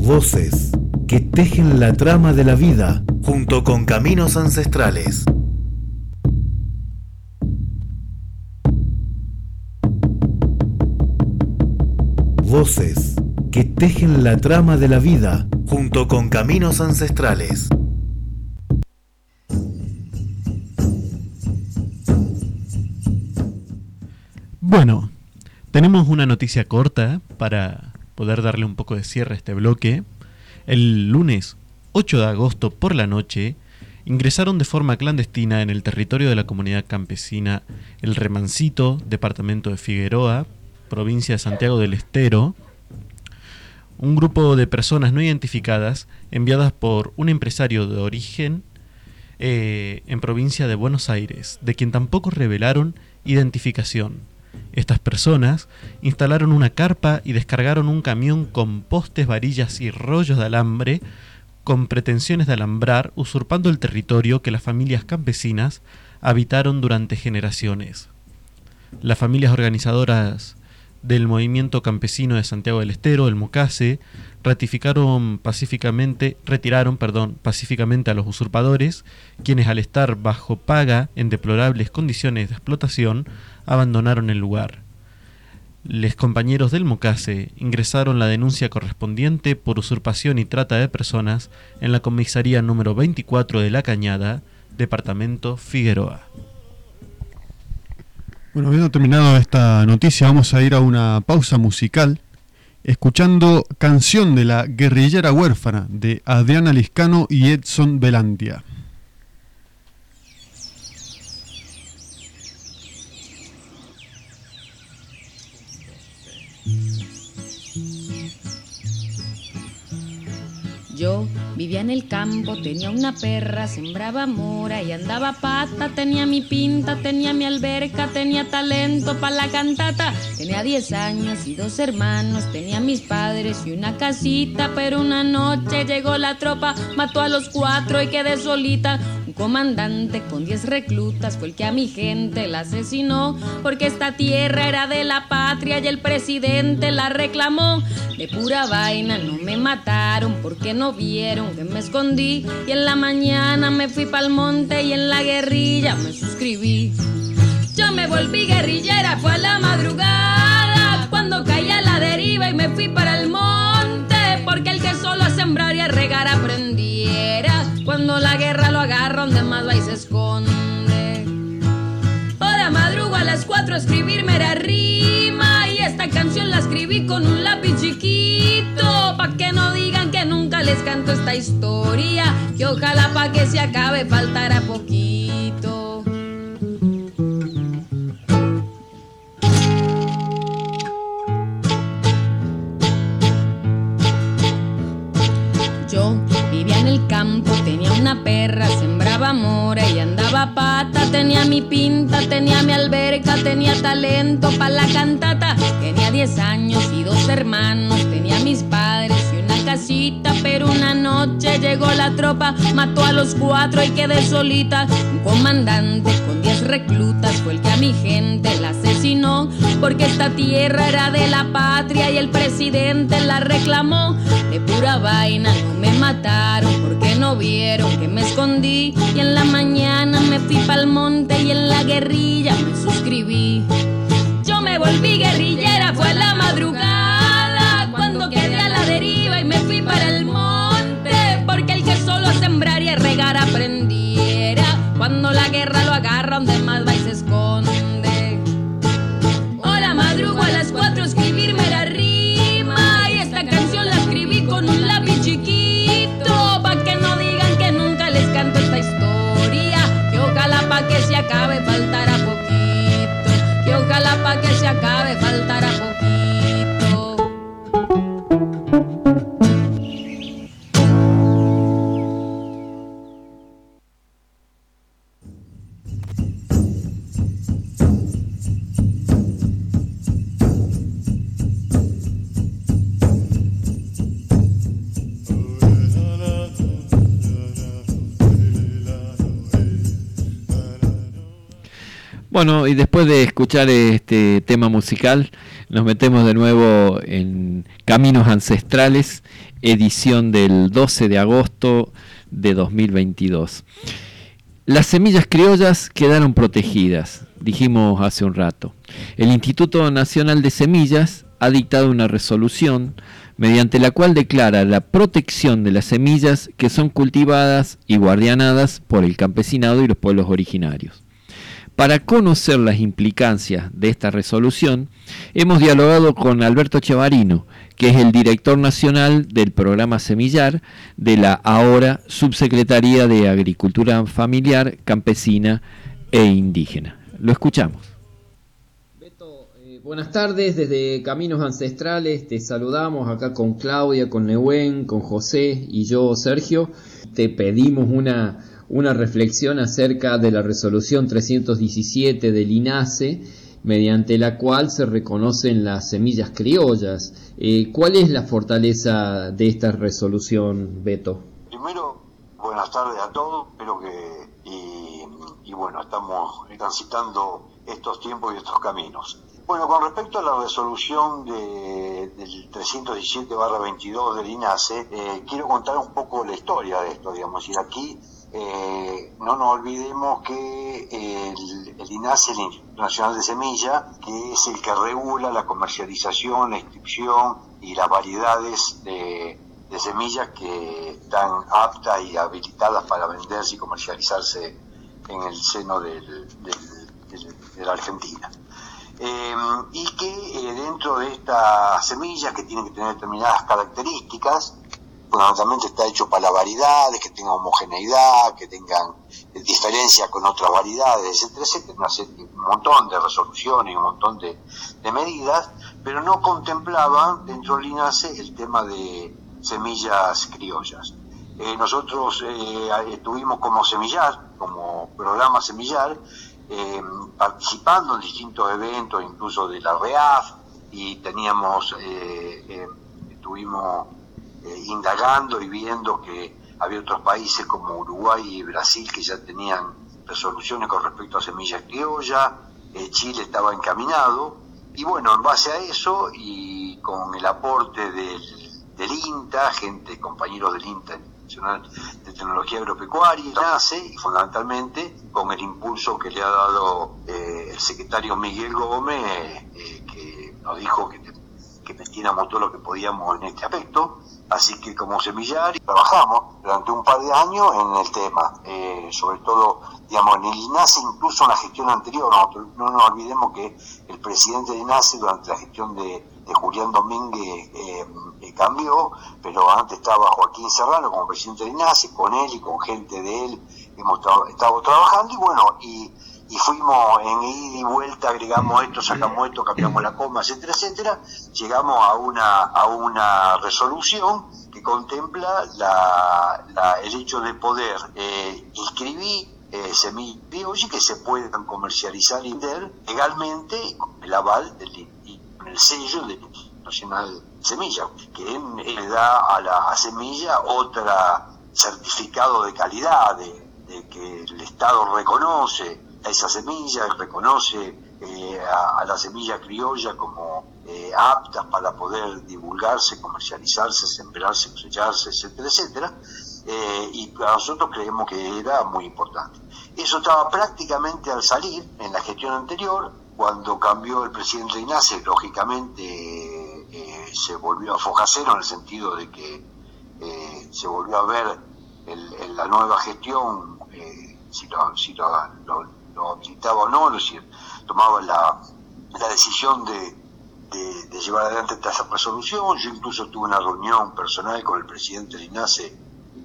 Voces que tejen la trama de la vida junto con caminos ancestrales. Voces que tejen la trama de la vida junto con caminos ancestrales.
Bueno, tenemos una noticia corta para poder darle un poco de cierre a este bloque. El lunes 8 de agosto por la noche ingresaron de forma clandestina en el territorio de la comunidad campesina El Remancito, departamento de Figueroa, provincia de Santiago del Estero, un grupo de personas no identificadas enviadas por un empresario de origen eh, en provincia de Buenos Aires, de quien tampoco revelaron identificación. Estas personas instalaron una carpa y descargaron un camión con postes, varillas y rollos de alambre con pretensiones de alambrar, usurpando el territorio que las familias campesinas habitaron durante generaciones. Las familias organizadoras del movimiento campesino de Santiago del Estero, el Mocase, ratificaron pacíficamente, retiraron, perdón, pacíficamente a los usurpadores, quienes al estar bajo paga en deplorables condiciones de explotación, abandonaron el lugar. Los compañeros del Mocase ingresaron la denuncia correspondiente por usurpación y trata de personas en la comisaría número 24 de La Cañada, departamento Figueroa.
Bueno, habiendo terminado esta noticia, vamos a ir a una pausa musical escuchando Canción de la Guerrillera Huérfana de Adriana Liscano y Edson Belandia.
Yo vivía en el campo, tenía una perra, sembraba mora y andaba pata, tenía mi pinta, tenía mi alberca, tenía talento para la cantata, tenía 10 años y dos hermanos, tenía mis padres y una casita, pero una noche llegó la tropa, mató a los cuatro y quedé solita. Comandante con 10 reclutas fue el que a mi gente la asesinó, porque esta tierra era de la patria y el presidente la reclamó. De pura vaina no me mataron porque no vieron que me escondí y en la mañana me fui pa'l monte y en la guerrilla me suscribí. Yo me volví guerrillera, fue a la madrugada cuando caí a la deriva y me fui para el monte porque el que solo a sembrar y a regar aprendiera cuando la guerra lo agarra donde más va y se esconde. Ahora madrugo a las cuatro a escribirme era rima y esta canción la escribí con un lápiz chiquito pa' que no digan que nunca les canto esta historia que ojalá pa' que se acabe faltara poquito. Tenía una perra, sembraba mora y andaba pata, tenía mi pinta, tenía mi alberca, tenía talento para la cantata, tenía 10 años y dos hermanos, tenía mis padres casita, pero una noche llegó la tropa, mató a los cuatro y quedé solita, un comandante con 10 reclutas fue el que a mi gente la asesinó, porque esta tierra era de la patria y el presidente la reclamó, de pura vaina no me mataron porque no vieron que me escondí. Y en la mañana me fui pa'l monte y en la guerrilla me suscribí. Yo me volví guerrillera, fue la madrugada cuando la guerra lo agarra donde más va y se esconde. Ahora madrugo a las cuatro escribirme la rima y esta canción la escribí con un lápiz chiquito pa' que no digan que nunca les canto esta historia. Que ojalá pa' que se acabe faltará poquito. Que ojalá pa' que se acabe faltará
Bueno, y después de escuchar este tema musical, nos metemos de nuevo en Caminos Ancestrales, edición del 12 de agosto de 2022. Las semillas criollas quedaron protegidas, dijimos hace un rato. El Instituto Nacional de Semillas ha dictado una resolución mediante la cual declara la protección de las semillas que son cultivadas y guardianadas por el campesinado y los pueblos originarios. Para conocer las implicancias de esta resolución, hemos dialogado con Alberto Chevarino, que es el director nacional del programa Semillar de la ahora Subsecretaría de Agricultura Familiar, Campesina e Indígena. Lo escuchamos. Beto, eh, buenas tardes desde Caminos Ancestrales. Te saludamos acá con Claudia, con Nehuen, con José y yo, Sergio. Te pedimos una una reflexión acerca de la resolución 317 del INASE, mediante la cual se reconocen las semillas criollas. Eh, ¿Cuál es la fortaleza de esta resolución, Beto?
Primero, buenas tardes a todos, espero que, y, bueno, estamos transitando estos tiempos y estos caminos. Bueno, con respecto a la resolución de, del 317-22 del INASE, eh, quiero contar un poco la historia de esto, digamos, y aquí eh, no nos olvidemos que el, el INASE, el Instituto Nacional de Semilla, que es el que regula la comercialización, la inscripción y las variedades de, semillas que están aptas y habilitadas para venderse y comercializarse en el seno de la Argentina. Eh, y que eh, dentro de estas semillas que tienen que tener determinadas características, fundamentalmente está hecho para variedades, que tengan homogeneidad, que tengan diferencia con otras variedades, etcétera, etcétera, un montón de resoluciones, un montón de, medidas, pero no contemplaban dentro del INASE el tema de semillas criollas. Eh, nosotros eh, estuvimos como semillar, como programa semillar, eh, participando en distintos eventos, incluso de la REAF, y teníamos, estuvimos eh, indagando y viendo que había otros países como Uruguay y Brasil que ya tenían resoluciones con respecto a semillas criolla, eh, Chile estaba encaminado, y bueno, en base a eso y con el aporte del, INTA, gente, compañeros del INTA Nacional de Tecnología Agropecuaria, nace y fundamentalmente con el impulso que le ha dado eh, el secretario Miguel Gómez, que nos dijo que, que metiéramos todo lo que podíamos en este aspecto, Así que como semillar trabajamos durante un par de años en el tema, eh, sobre todo, digamos, en el INASE, incluso en la gestión anterior, no, nos olvidemos que el presidente del INASE durante la gestión de, Julián Domínguez eh, eh, cambió, pero antes estaba Joaquín Serrano como presidente del INASE, con él y con gente de él hemos estado trabajando y bueno, y y fuimos en ida y vuelta, agregamos esto, sacamos esto, cambiamos la coma, etcétera, etcétera, llegamos a una, a una resolución que contempla la, el hecho de poder eh, inscribir eh, semillas que se puedan comercializar y vender legalmente con el aval del el sello del Nacional Semilla, que le da a la semilla otra certificado de calidad, de que el Estado reconoce a esa semilla, reconoce eh, a, la semilla criolla como eh, apta para poder divulgarse, comercializarse, sembrarse, cosecharse, etcétera, etcétera, eh, y nosotros creemos que era muy importante. Eso estaba prácticamente al salir en la gestión anterior, cuando cambió el presidente Ignacio, lógicamente eh, se volvió a fojacero en el sentido de que se volvió a ver el, la nueva gestión si lo, si lo, lo, habilitaba o no, si tomaba la, la decisión de, de, llevar adelante esta resolución. Yo incluso tuve una reunión personal con el presidente Linace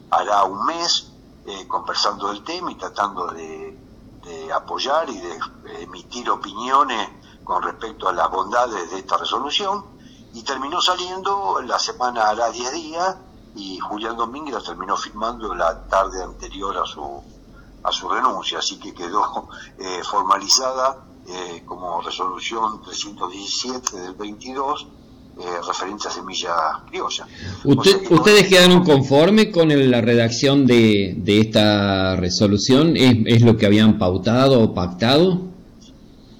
hará un mes, eh, conversando del tema y tratando de, de apoyar y de emitir opiniones con respecto a las bondades de esta resolución y terminó saliendo la semana hará 10 días y Julián Domínguez terminó firmando la tarde anterior a su a su renuncia, así que quedó eh, formalizada eh, como resolución 317 del 22 eh, referente a semillas criollas.
¿Ustedes quedaron conformes con la redacción de, de esta resolución? ¿Es, ¿Es, lo que habían pautado o pactado?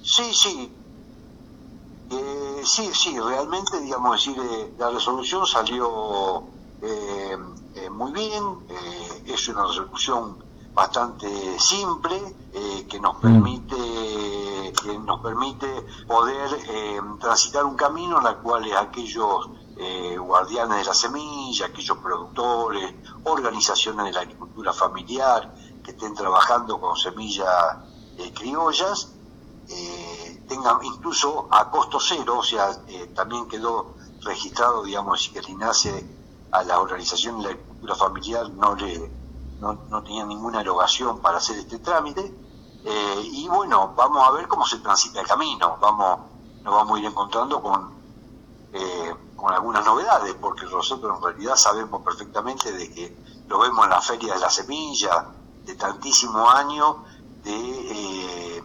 Sí, sí. Eh, sí, sí, realmente, digamos, decir, eh, la resolución salió eh, muy bien, es una resolución bastante simple que nos mm. permite que nos permite poder transitar un camino en el cual aquellos guardianes de la semilla, aquellos productores, organizaciones de la agricultura familiar que estén trabajando con semillas criollas, eh, tengan incluso a costo cero, o sea, eh, también quedó registrado, digamos, que el INASE a la organización de la agricultura familiar no le no, tenía ninguna erogación para hacer este trámite. Eh, y bueno, vamos a ver cómo se transita el camino, vamos, nos vamos a ir encontrando con, eh, con algunas novedades, porque nosotros en realidad sabemos perfectamente de que lo vemos en la Feria de la Semilla de tantísimo año, de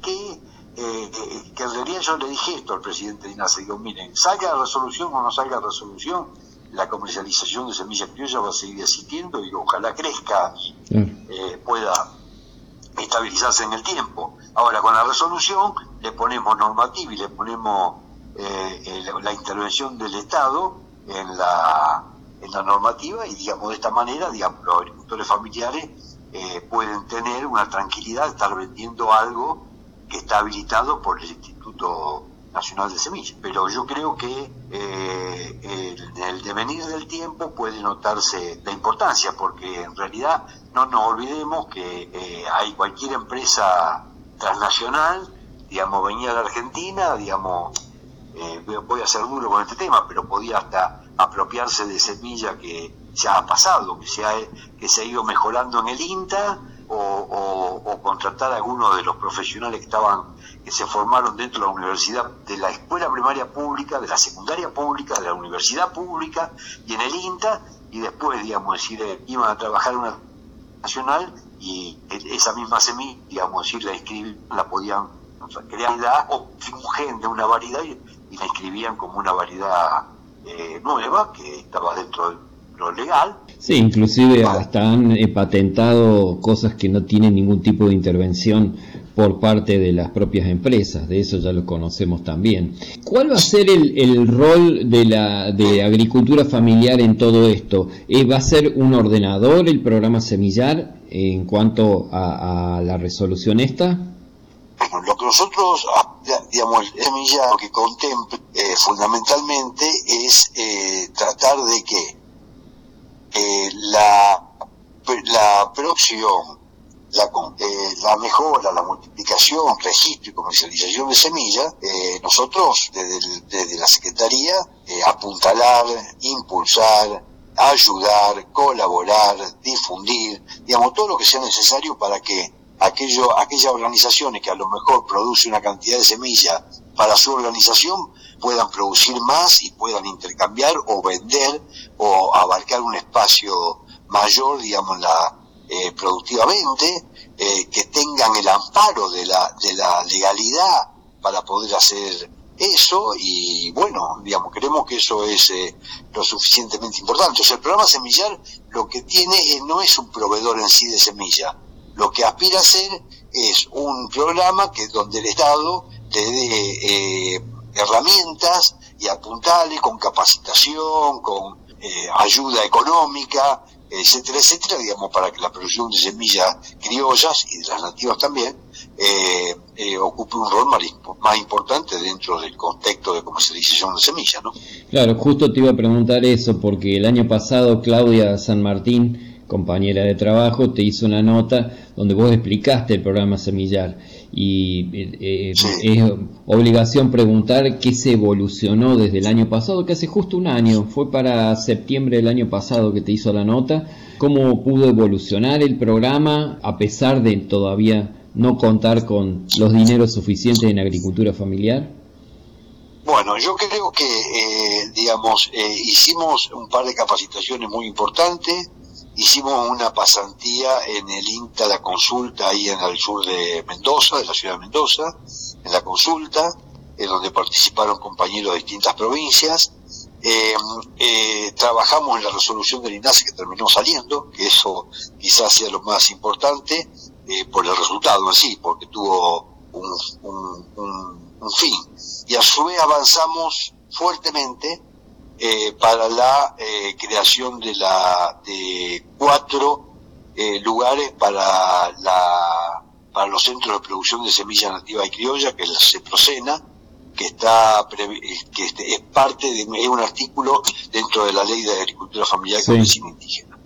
que, eh, que en realidad yo le dije esto al presidente Dinase, digo, miren, salga resolución o no salga resolución, la comercialización de semillas criollas va a seguir existiendo y ojalá crezca y eh, pueda estabilizarse en el tiempo. Ahora, con la resolución le ponemos normativa y le ponemos eh, la intervención del Estado en la, en la normativa y, digamos, de esta manera, digamos, los agricultores familiares pueden tener una tranquilidad de estar vendiendo algo que está habilitado por el Instituto Nacional de Semillas. Pero yo creo que eh, en el devenir del tiempo puede notarse la importancia, porque en realidad no nos olvidemos que eh, hay cualquier empresa transnacional, digamos, venía de Argentina, digamos, eh, voy a ser duro con este tema, pero podía hasta apropiarse de semilla que se ha pasado, que se ha, que se ha ido mejorando en el INTA, o, contratar a algunos de los profesionales que estaban que se formaron dentro de la universidad de la escuela primaria pública de la secundaria pública de la universidad pública y en el INTA y después digamos decir eh, iban a trabajar en una nacional y esa misma semilla digamos decir la inscribían la podían crear o fingen de una variedad y, la inscribían como una variedad eh, nueva que estaba dentro del lo legal.
Sí, inclusive hasta han eh, patentado cosas que no tienen ningún tipo de intervención por parte de las propias empresas, de eso ya lo conocemos también. ¿Cuál va a ser el, rol de la de agricultura familiar en todo esto? Eh, ¿Va a ser un ordenador el programa Semillar en cuanto a, la resolución esta?
lo que nosotros, ah, digamos, el semillar lo que contempla eh, fundamentalmente es tratar de que eh, la, la producción, la, eh, mejora, la multiplicación, registro y comercialización de semillas, eh, nosotros desde, desde, la Secretaría apuntalar, impulsar, ayudar, colaborar, difundir, digamos, todo lo que sea necesario para que aquello, aquellas organizaciones que a lo mejor producen una cantidad de semillas para su organización puedan producir más y puedan intercambiar o vender o abarcar un espacio mayor, digamos, la, eh, productivamente, eh, que tengan el amparo de la, de la legalidad para poder hacer eso y bueno, digamos, creemos que eso es eh, lo suficientemente importante. O sea, el programa Semillar lo que tiene no es un proveedor en sí de semilla, lo que aspira a ser es un programa que donde el Estado le dé herramientas y apuntales con capacitación, con eh, ayuda económica, etcétera, etcétera, digamos, para que la producción de semillas criollas y de las nativas también eh, eh, ocupe un rol más, más, importante dentro del contexto de comercialización de semillas, ¿no?
Claro, justo te iba a preguntar eso, porque el año pasado Claudia San Martín compañera de trabajo, te hizo una nota donde vos explicaste el programa Semillar. Y eh, es obligación preguntar qué se evolucionó desde el año pasado, que hace justo un año, fue para septiembre del año pasado que te hizo la nota, cómo pudo evolucionar el programa a pesar de todavía no contar con los dineros suficientes en agricultura familiar.
Bueno, yo creo que, eh, digamos, eh, hicimos un par de capacitaciones muy importantes. Hicimos una pasantía en el INTA La Consulta, ahí en el sur de Mendoza, de la ciudad de Mendoza, en la consulta, en donde participaron compañeros de distintas provincias. Eh, trabajamos en la resolución del INASE que terminó saliendo, que eso quizás sea lo más importante por el resultado en sí, porque tuvo un en fin, y a su vez avanzamos fuertemente eh, para la eh, creación de la de cuatro eh, lugares para la para los centros de producción de semillas nativas y criolla que es la CEPROCENA que está que este, es parte de es un artículo dentro de la ley de agricultura familiar y medicina indígena.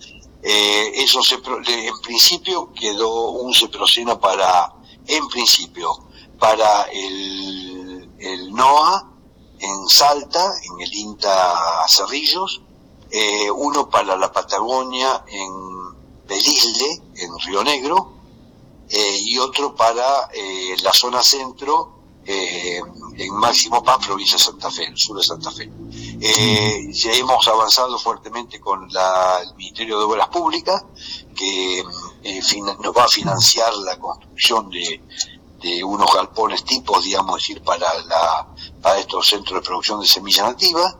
Eso se, en principio quedó un CEPROCENA para en principio para el, el NOA en Salta, en el INTA Cerrillos, eh, uno para la Patagonia en Belisle, en Río Negro, eh, y otro para eh, la zona centro, en Máximo Paz, provincia de Santa Fe, el sur de Santa Fe. ya hemos avanzado fuertemente con el Ministerio de Obras Públicas, que nos va a financiar la construcción de de unos galpones tipos, digamos, decir, para, la, para estos centros de producción de semillas nativas.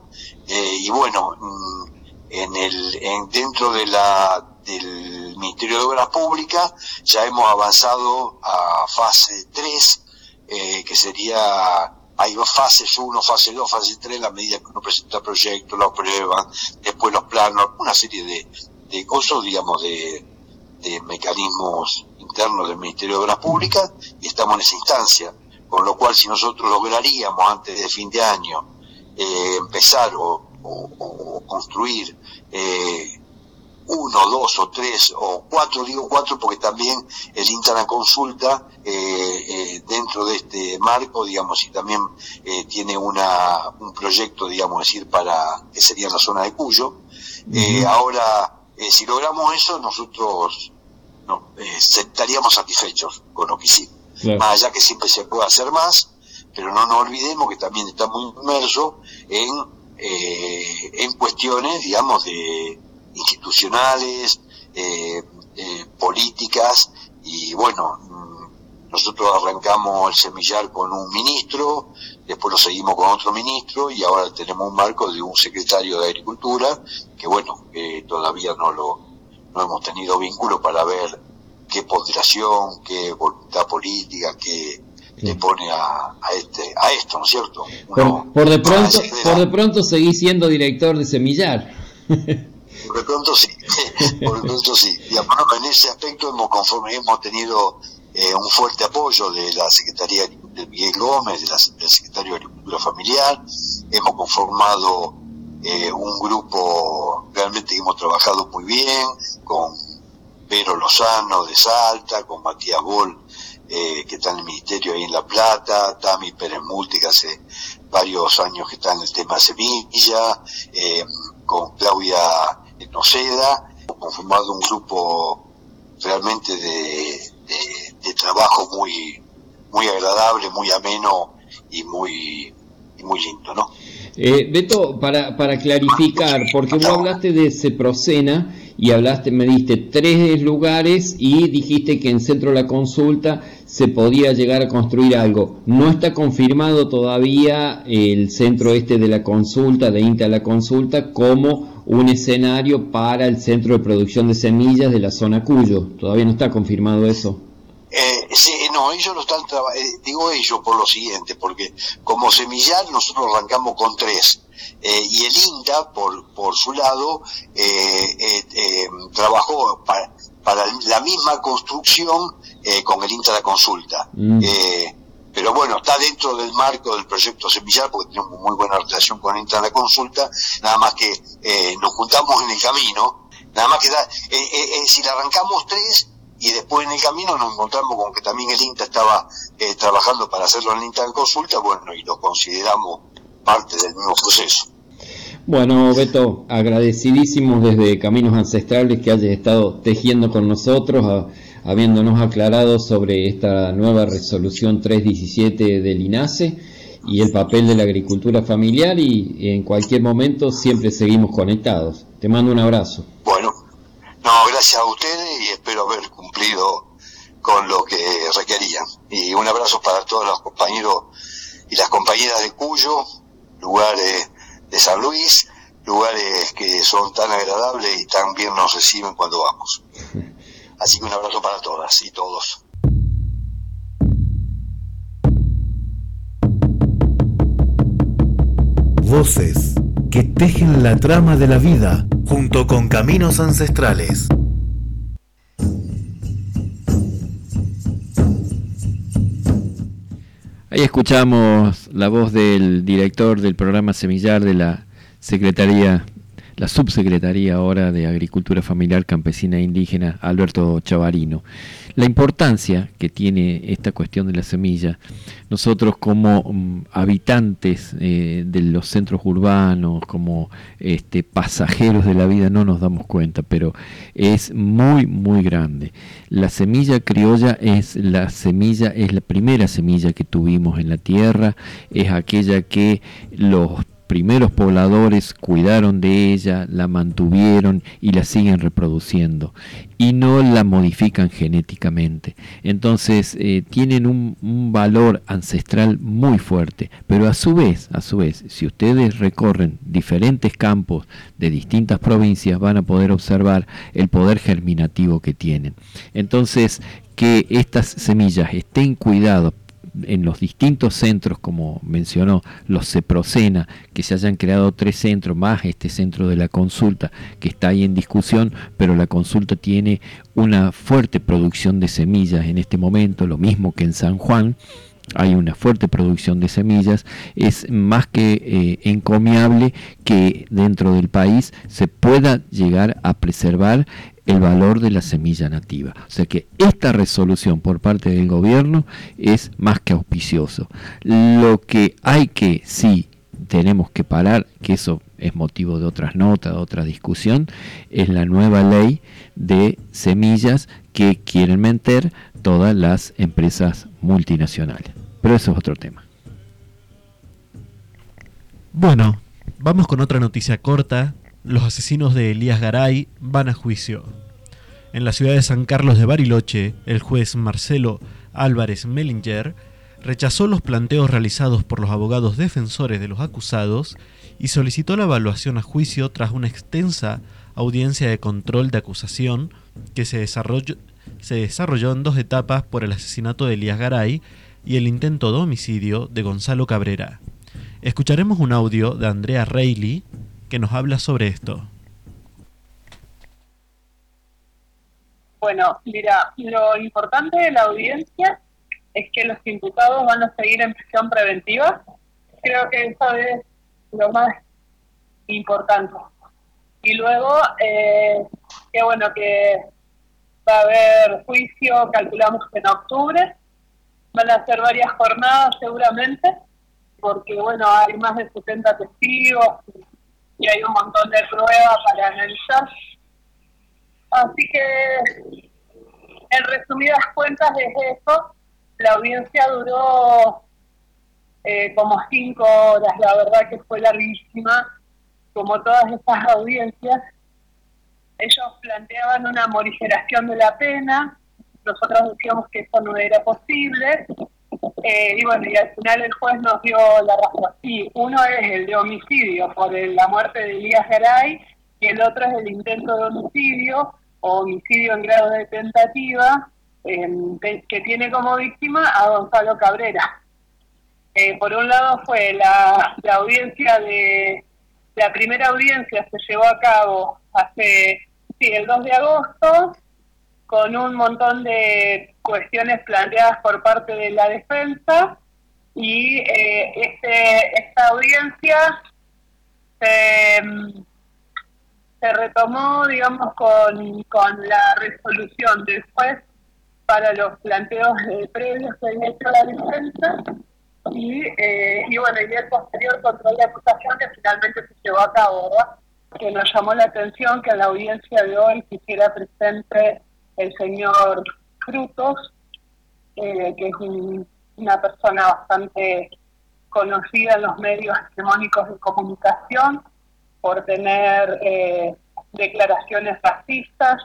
Eh, y bueno, mm, en el, en, dentro de la, del Ministerio de Obras Públicas ya hemos avanzado a fase 3, eh, que sería hay fases 1, fase 2, fase 3, la medida que uno presenta el proyecto, lo aprueban, después los planos, una serie de, de cosas, digamos, de, de mecanismos internos del Ministerio de Obras Públicas y estamos en esa instancia. Con lo cual, si nosotros lograríamos antes de fin de año eh, empezar o, construir eh, uno, dos o tres o cuatro, digo cuatro porque también el Interna Consulta eh, dentro de este marco, digamos, y también tiene una, un proyecto, digamos, decir, para que sería la zona de Cuyo. ahora, si logramos eso, nosotros eh, estaríamos satisfechos con lo que hicimos. Más allá que siempre se puede hacer más, pero no nos olvidemos que también estamos inmersos en, eh, en cuestiones, digamos, de institucionales, eh, políticas, y bueno, mm, nosotros arrancamos el semillar con un ministro, después lo seguimos con otro ministro y ahora tenemos un marco de un secretario de Agricultura que bueno, todavía no lo, no hemos tenido vínculo para ver qué ponderación, qué voluntad política, qué le pone a, este, a esto, ¿no es cierto?
por, de pronto, por de pronto seguís siendo director de Semillar.
Por de pronto sí, por de pronto sí. Y en ese aspecto hemos, conforme, hemos tenido eh, un fuerte apoyo de la Secretaría de Miguel Gómez, de del Secretario de Agricultura Familiar, hemos conformado eh, un grupo realmente hemos trabajado muy bien, con Pedro Lozano de Salta, con Matías Bol, eh, que está en el Ministerio ahí en La Plata, Tami Pérez Multi, que hace varios años que está en el tema Semilla, eh, con Claudia Noceda, hemos conformado un grupo realmente de, de, trabajo muy, muy agradable, muy ameno y muy, y muy lindo, ¿no?
Eh, Beto, para, para clarificar, porque vos hablaste de Ceprocena y hablaste, me diste tres lugares y dijiste que en centro de la consulta se podía llegar a construir algo. No está confirmado todavía el centro este de la consulta, de INTA la consulta, como un escenario para el centro de producción de semillas de la zona Cuyo. Todavía no está confirmado eso.
Eh, sí, no, ellos lo están eh, digo ellos por lo siguiente, porque como semillar nosotros arrancamos con tres, eh, y el INTA, por, por su lado, eh, trabajó para, para, la misma construcción con el INTA de consulta. Mm. pero bueno, está dentro del marco del proyecto Semillar, porque tenemos muy buena relación con el INTA de la consulta, nada más que nos juntamos en el camino, Nada más que da, eh, eh, eh, si le arrancamos tres y después en el camino nos encontramos con que también el INTA estaba trabajando para hacerlo en el INTA de consulta, bueno, y lo consideramos parte del mismo proceso.
Bueno, Beto, agradecidísimos desde Caminos Ancestrales que hayas estado tejiendo con nosotros, habiéndonos aclarado sobre esta nueva resolución 317 del INASE y el papel de la agricultura familiar y en cualquier momento siempre seguimos conectados. Te mando un abrazo.
Bueno, no, gracias a ustedes y espero haber cumplido con lo que requerían. Y un abrazo para todos los compañeros y las compañeras de Cuyo, lugares de San Luis, lugares que son tan agradables y tan bien nos reciben cuando vamos. Así que un abrazo para todas y todos.
Voces que tejen la trama de la vida junto con caminos ancestrales.
Ahí escuchamos la voz del director del programa Semillar de la Secretaría la subsecretaría ahora de Agricultura Familiar Campesina e Indígena, Alberto Chavarino. La importancia que tiene esta cuestión de la semilla, nosotros como mm, habitantes eh, de los centros urbanos, como este, pasajeros de la vida, no nos damos cuenta, pero es muy, muy grande. La semilla criolla es la semilla, es la primera semilla que tuvimos en la tierra, es aquella que los primeros pobladores cuidaron de ella, la mantuvieron y la siguen reproduciendo y no la modifican genéticamente. Entonces eh, tienen un, un, valor ancestral muy fuerte, pero a su vez, a su vez, si ustedes recorren diferentes campos de distintas provincias van a poder observar el poder germinativo que tienen. Entonces, que estas semillas estén cuidadas en los distintos centros, como mencionó, los CEPROCENA, que se hayan creado tres centros, más este centro de la consulta, que está ahí en discusión, pero la consulta tiene una fuerte producción de semillas en este momento, lo mismo que en San Juan hay una fuerte producción de semillas, es más que eh, encomiable que dentro del país se pueda llegar a preservar el valor de la semilla nativa. O sea que esta resolución por parte del gobierno es más que auspicioso. Lo que hay que, sí, tenemos que parar, que eso es motivo de otras notas, de otra discusión, es la nueva ley de semillas que quieren meter todas las empresas multinacionales. Pero eso es otro tema.
Bueno, vamos con otra noticia corta los asesinos de Elías Garay van a juicio. En la ciudad de San Carlos de Bariloche, el juez Marcelo Álvarez Mellinger rechazó los planteos realizados por los abogados defensores de los acusados y solicitó la evaluación a juicio tras una extensa audiencia de control de acusación que se desarrolló, se desarrolló en dos etapas por el asesinato de Elías Garay y el intento de homicidio de Gonzalo Cabrera. Escucharemos un audio de Andrea Reilly, que nos habla sobre esto.
Bueno, mira, lo importante de la audiencia es que los imputados van a seguir en prisión preventiva. Creo que eso es lo más importante. Y luego, eh, bueno, que va a haber juicio, calculamos que en octubre. Van a ser varias jornadas seguramente, porque bueno, hay más de 70 testigos, y hay un montón de pruebas para analizar. Así que, en resumidas cuentas, es eso. La audiencia duró eh, como cinco horas, la verdad que fue larguísima, como todas estas audiencias. Ellos planteaban una morigeración de la pena, nosotros decíamos que eso no era posible, eh, y bueno, y al final el juez nos dio la razón. Sí, uno es el de homicidio por la muerte de Elías Garay y el otro es el intento de homicidio o homicidio en grado de tentativa que tiene como víctima a Gonzalo Cabrera. Eh, por un lado fue la, la audiencia de la primera audiencia se llevó a cabo hace sí, el 2 de agosto con un montón de cuestiones planteadas por parte de la defensa y eh, este, esta audiencia se, retomó, digamos, con, con la resolución después para los planteos de previos que había hecho la defensa y, eh, y bueno, y el posterior control de acusación que finalmente se llevó a cabo, ¿verdad? Que nos llamó la atención que en la audiencia de hoy quisiera presente el señor Frutos, eh, que es una persona bastante conocida en los medios hegemónicos de comunicación por tener eh, declaraciones racistas,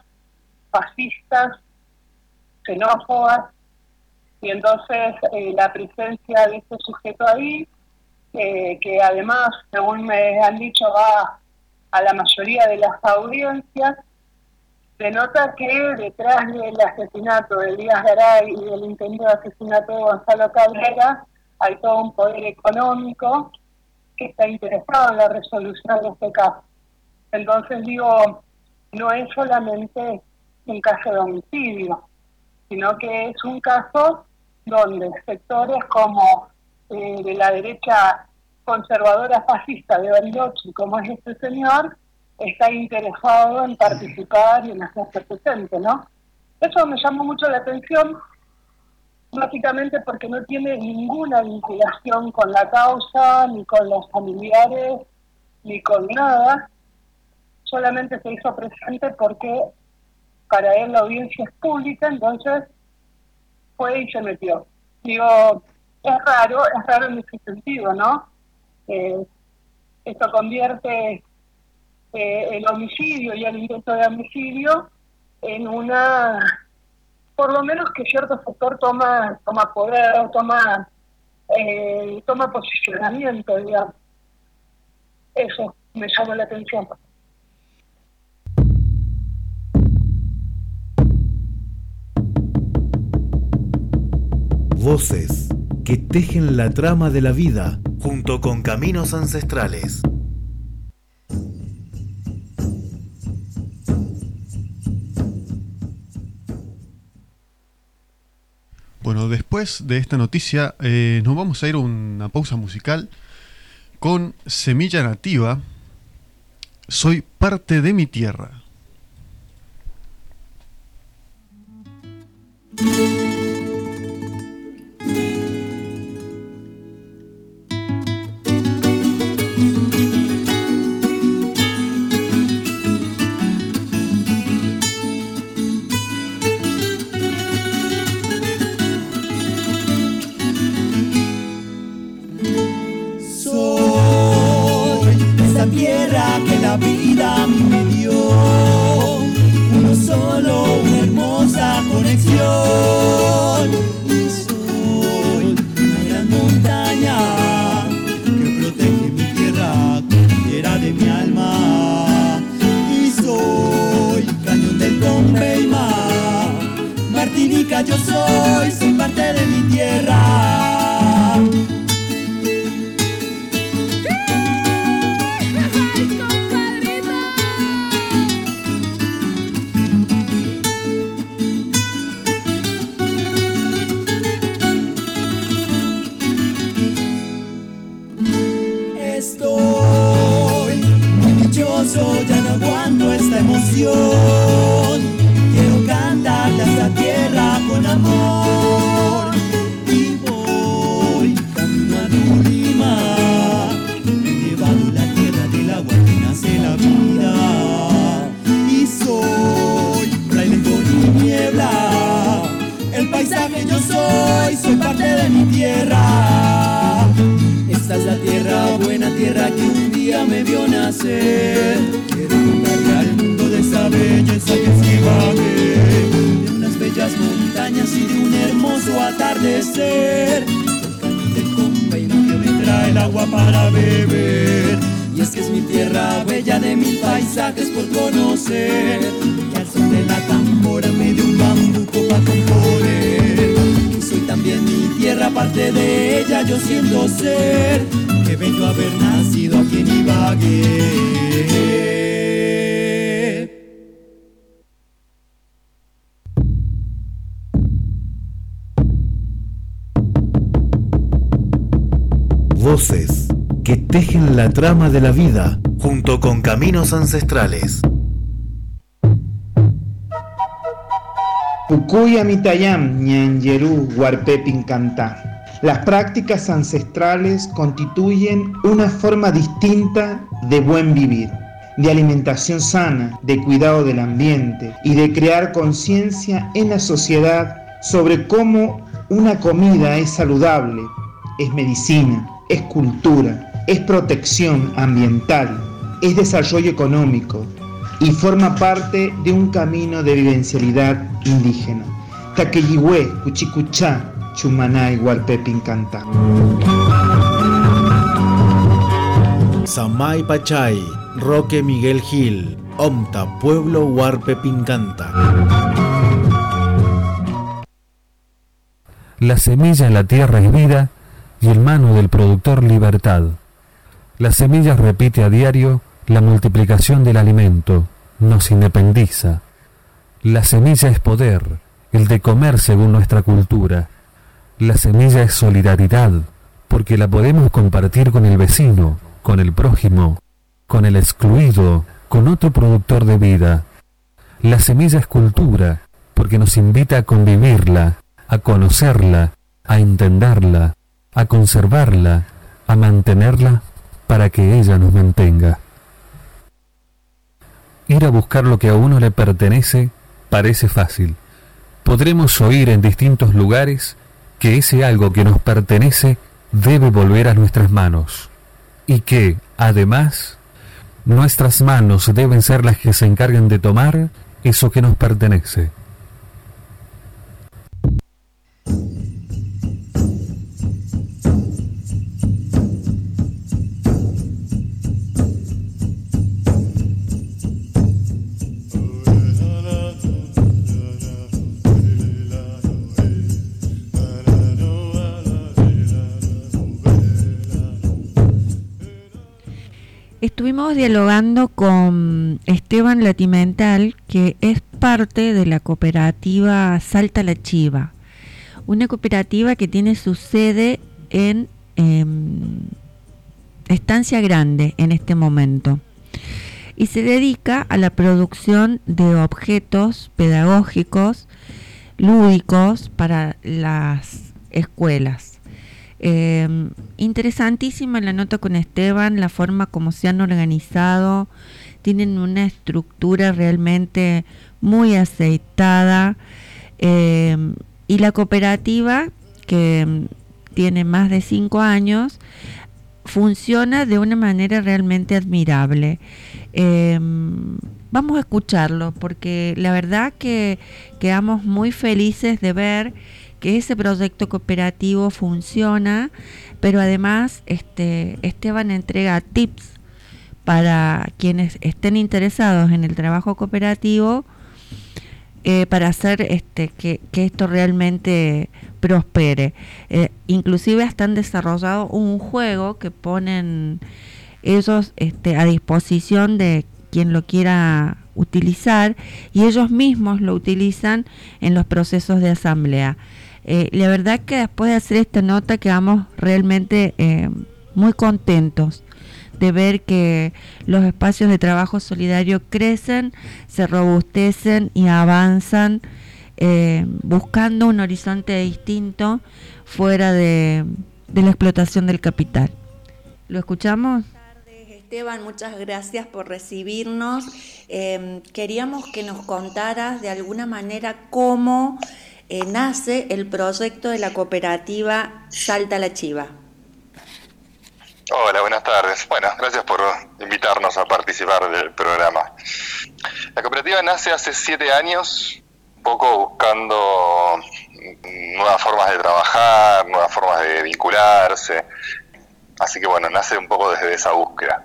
fascistas, xenófobas, y entonces eh, la presencia de este sujeto ahí, que además, según me han dicho, va a la mayoría de las audiencias, denota que detrás del asesinato de Díaz Garay y del intento de asesinato de Gonzalo Cabrera hay todo un poder económico que está interesado en la resolución de este caso. Entonces digo, no es solamente un caso de homicidio, sino que es un caso donde sectores como eh, de la derecha conservadora fascista de Bariloche, como es este señor, está interesado en participar y en hacerse presente, ¿no? Eso me llamó mucho la atención, básicamente porque no tiene ninguna vinculación con la causa, ni con los familiares, ni con nada, solamente se hizo presente porque para él la audiencia es pública, entonces fue y se metió. Digo, es raro, es raro en ese sentido, ¿no? Eh, esto convierte eh, el homicidio y el intento de homicidio en una, por lo menos que cierto sector toma toma poder, toma eh, toma posicionamiento, digamos. Eso me llama la atención.
Voces que tejen la trama de la vida junto con caminos ancestrales.
Bueno, después de esta noticia eh, nos vamos a ir a una pausa musical con Semilla Nativa. Soy parte de mi tierra.
Trama de la vida junto con caminos ancestrales.
Pukuya mitayam ñanyeru pincanta. Las prácticas ancestrales constituyen una forma distinta de buen vivir, de alimentación sana, de cuidado del ambiente y de crear conciencia en la sociedad sobre cómo una comida es saludable, es medicina, es cultura, es protección ambiental, es desarrollo económico y forma parte de un camino de vivencialidad indígena. Taqueyihue, Cuchicuchá, Chumanay, Pincanta.
Samay Pachay, Roque Miguel Gil, Omta, Pueblo Huarpe Pincanta.
La semilla en la tierra es vida y el mano del productor libertad. La semilla repite a diario la multiplicación del alimento, nos independiza. La semilla es poder, el de comer según nuestra cultura. La semilla es solidaridad, porque la podemos compartir con el vecino, con el prójimo, con el excluido, con otro productor de vida. La semilla es cultura, porque nos invita a convivirla, a conocerla, a entenderla, a conservarla, a mantenerla para que ella nos mantenga. Ir a buscar lo que a uno le pertenece parece fácil. Podremos oír en distintos lugares que ese algo que nos pertenece debe volver a nuestras manos y que, además, nuestras manos deben ser las que se encarguen de tomar eso que nos pertenece.
Dialogando con Esteban Latimental, que es parte de la cooperativa Salta la Chiva, una cooperativa que tiene su sede en em, Estancia Grande en este momento y se dedica a la producción de objetos pedagógicos lúdicos para las escuelas. Eh, interesantísima la nota con Esteban, la forma como se han organizado, tienen una estructura realmente muy aceitada em, y la cooperativa que em, tiene más de cinco años funciona de una manera realmente admirable. vamos a escucharlo porque la verdad que quedamos muy felices de ver que ese proyecto cooperativo funciona, pero además este, Esteban entrega tips para quienes estén interesados en el trabajo cooperativo eh, para hacer este, que, esto realmente prospere. Eh, inclusive hasta han desarrollado un juego que ponen ellos este, a disposición de quien lo quiera utilizar y ellos mismos lo utilizan en los procesos de asamblea. Eh, la verdad que después de hacer esta nota quedamos realmente eh, muy contentos de ver que los espacios de trabajo solidario crecen, se robustecen y avanzan eh, buscando un horizonte distinto fuera de, la explotación del capital. ¿Lo escuchamos?
Esteban, muchas gracias por recibirnos. queríamos que nos contaras de alguna manera cómo eh, nace el proyecto de la cooperativa Salta la Chiva.
Hola, buenas tardes. Bueno, gracias por invitarnos a participar del programa. La cooperativa nace hace siete años, un poco buscando nuevas formas de trabajar, nuevas formas de vincularse. Así que bueno, nace un poco desde esa búsqueda.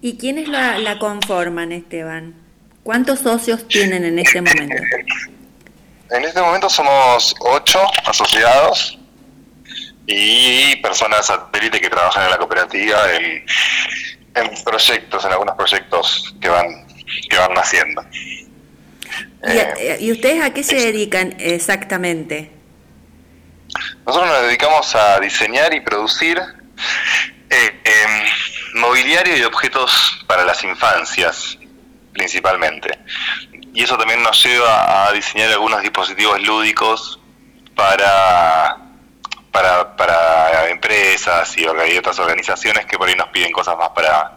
¿Y quiénes la, la conforman, Esteban? ¿Cuántos socios tienen en este momento?
En este momento somos ocho asociados y personas satélite que trabajan en la cooperativa en, proyectos, en algunos proyectos que van, que van naciendo.
Eh, ¿Y, ustedes a qué se dedican exactamente?
Nosotros nos dedicamos a diseñar y producir Eh, em, mobiliario y objetos para las infancias, principalmente. Y eso también nos lleva a diseñar algunos dispositivos lúdicos para, para, para empresas y, otras organizaciones que por ahí nos piden cosas más para,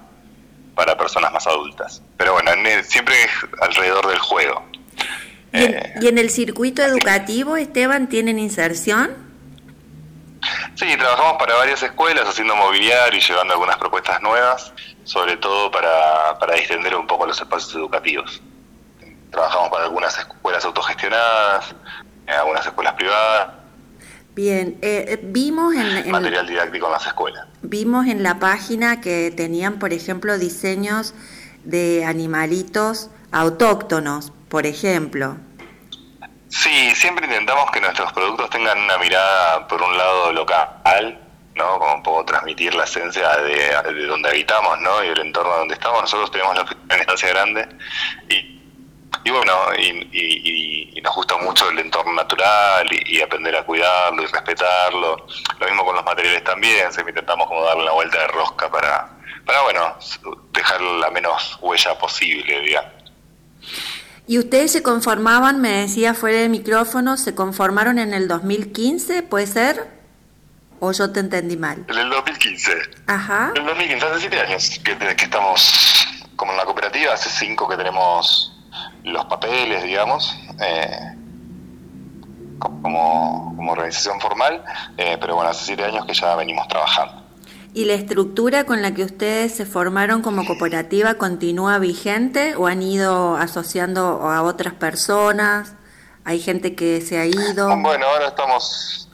para personas más adultas. Pero bueno, siempre es alrededor del juego.
¿Y en, eh, ¿Y en, el circuito educativo, Esteban, tienen inserción?
Sí, trabajamos para varias escuelas haciendo mobiliario y llevando algunas propuestas nuevas, sobre todo para, para distender un poco los espacios educativos. Trabajamos para algunas escuelas autogestionadas, algunas escuelas privadas.
Bien, eh, eh, vimos en,
Material didáctico en las escuelas.
Vimos en la página que tenían, por ejemplo, diseños de animalitos autóctonos, por ejemplo.
Sí, siempre intentamos que nuestros productos tengan una mirada, por un lado, local, ¿no? Como poco transmitir la esencia de, de donde habitamos, ¿no? Y el entorno donde estamos. Nosotros tenemos la oficina en grande y, y bueno, y, nos gusta mucho el entorno natural y, aprender a cuidarlo y respetarlo. Lo mismo con los materiales también, siempre intentamos como darle una vuelta de rosca para, para bueno, dejar la menos huella posible, digamos.
Y ustedes se conformaban, me decía fuera del micrófono, se conformaron en el 2015, ¿puede ser? ¿O yo te entendí mal?
En el 2015.
Ajá.
En el 2015, hace siete años que, que estamos como en la cooperativa, hace cinco que tenemos los papeles, digamos, eh, como, como organización formal, eh, pero bueno, hace siete años que ya venimos trabajando.
¿Y la estructura con la que ustedes se formaron como cooperativa continúa vigente o han ido asociando a otras personas? ¿Hay gente que se ha ido?
Bueno, ahora estamos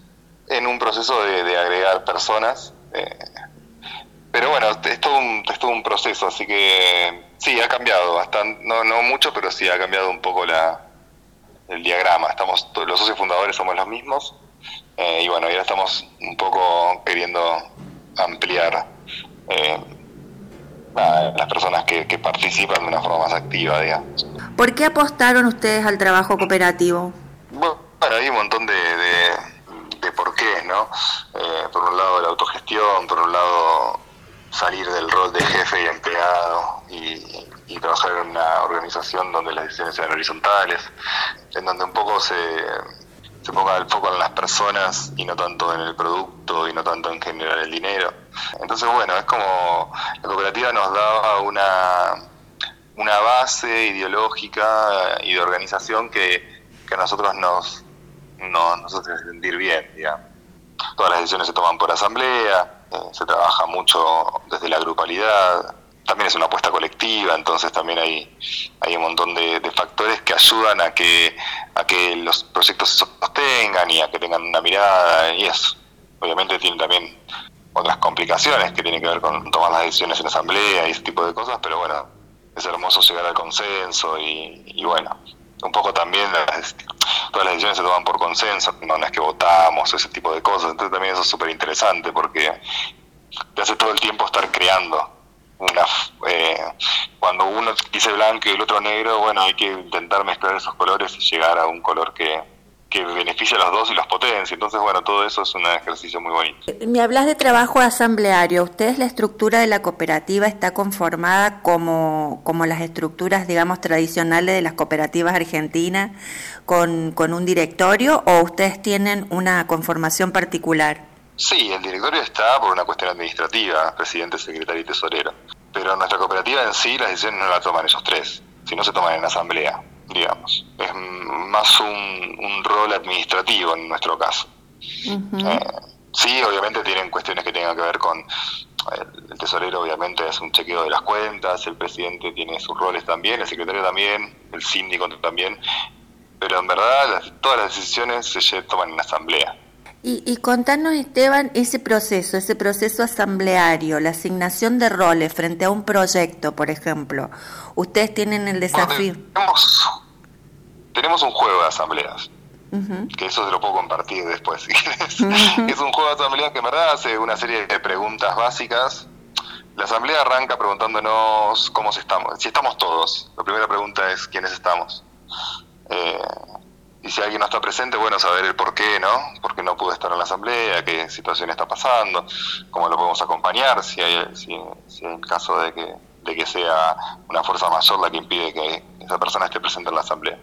en un proceso de, agregar personas, eh, pero bueno, es todo, un, es todo un proceso, así que sí, ha cambiado bastante, no, no mucho, pero sí ha cambiado un poco la, el diagrama. Estamos, los socios fundadores somos los mismos, eh, y bueno, ya estamos un poco queriendo ampliar eh, las personas que, participan de una forma más activa, digamos.
¿Por qué apostaron ustedes al trabajo cooperativo?
Bueno, hay un montón de, de, por qué, ¿no? Eh, por un lado la autogestión, por un lado salir del rol de jefe y empleado y, y trabajar en una organización donde las decisiones sean horizontales, en donde un poco se se ponga el foco en las personas y no tanto en el producto y no tanto en generar el dinero. Entonces, bueno, es como la cooperativa nos daba una, una base ideológica y de organización que, a nosotros nos, nos, hace sentir bien. Todas las decisiones se toman por asamblea, eh, se trabaja mucho desde la grupalidad, también es una apuesta colectiva, entonces también hay, hay un montón de, factores que ayudan a que, a que los proyectos se sostengan y a que tengan una mirada y eso. Obviamente tiene también otras complicaciones que tienen que ver con tomar las decisiones en asamblea y ese tipo de cosas, pero bueno, es hermoso llegar al consenso y, y bueno, un poco también todas las decisiones se toman por consenso, no, es que votamos, ese tipo de cosas, entonces también eso es súper interesante porque te hace todo el tiempo estar creando una, eh, cuando uno dice blanco y el otro negro, bueno, hay que intentar mezclar esos colores y llegar a un color que, que beneficie a los dos y los potencie. Entonces, bueno, todo eso es un ejercicio muy bonito.
Me hablas de trabajo asambleario. ¿Ustedes la estructura de la cooperativa está conformada como, como las estructuras, digamos, tradicionales de las cooperativas argentinas, con, con un directorio o ustedes tienen una conformación particular?
Sí, el directorio está por una cuestión administrativa, presidente, secretario y tesorero. Pero nuestra cooperativa en sí las decisiones no las toman esos tres, sino se toman en asamblea, digamos. Es más un, rol administrativo en nuestro caso. Eh, sí, obviamente tienen cuestiones que tengan que ver con el, tesorero obviamente es un chequeo de las cuentas, el presidente tiene sus roles también, el secretario también, el síndico también, pero en verdad todas las decisiones se toman en asamblea.
Y, y contanos, Esteban, ese proceso, ese proceso asambleario, la asignación de roles frente a un proyecto, por ejemplo. Ustedes tienen el desafío.
tenemos, un juego de asambleas, que eso se lo puedo compartir después, si quieres. Es un juego de asambleas que en verdad hace una serie de preguntas básicas. La asamblea arranca preguntándonos cómo estamos, si estamos todos. La primera pregunta es quiénes estamos. Eh, y si alguien no está presente, bueno, saber el por qué, ¿no? ¿Por qué no pudo estar en la asamblea? ¿Qué situación está pasando? ¿Cómo lo podemos acompañar si hay, si, si hay el caso de que, de que sea una fuerza mayor la que impide que esa persona esté presente en la asamblea?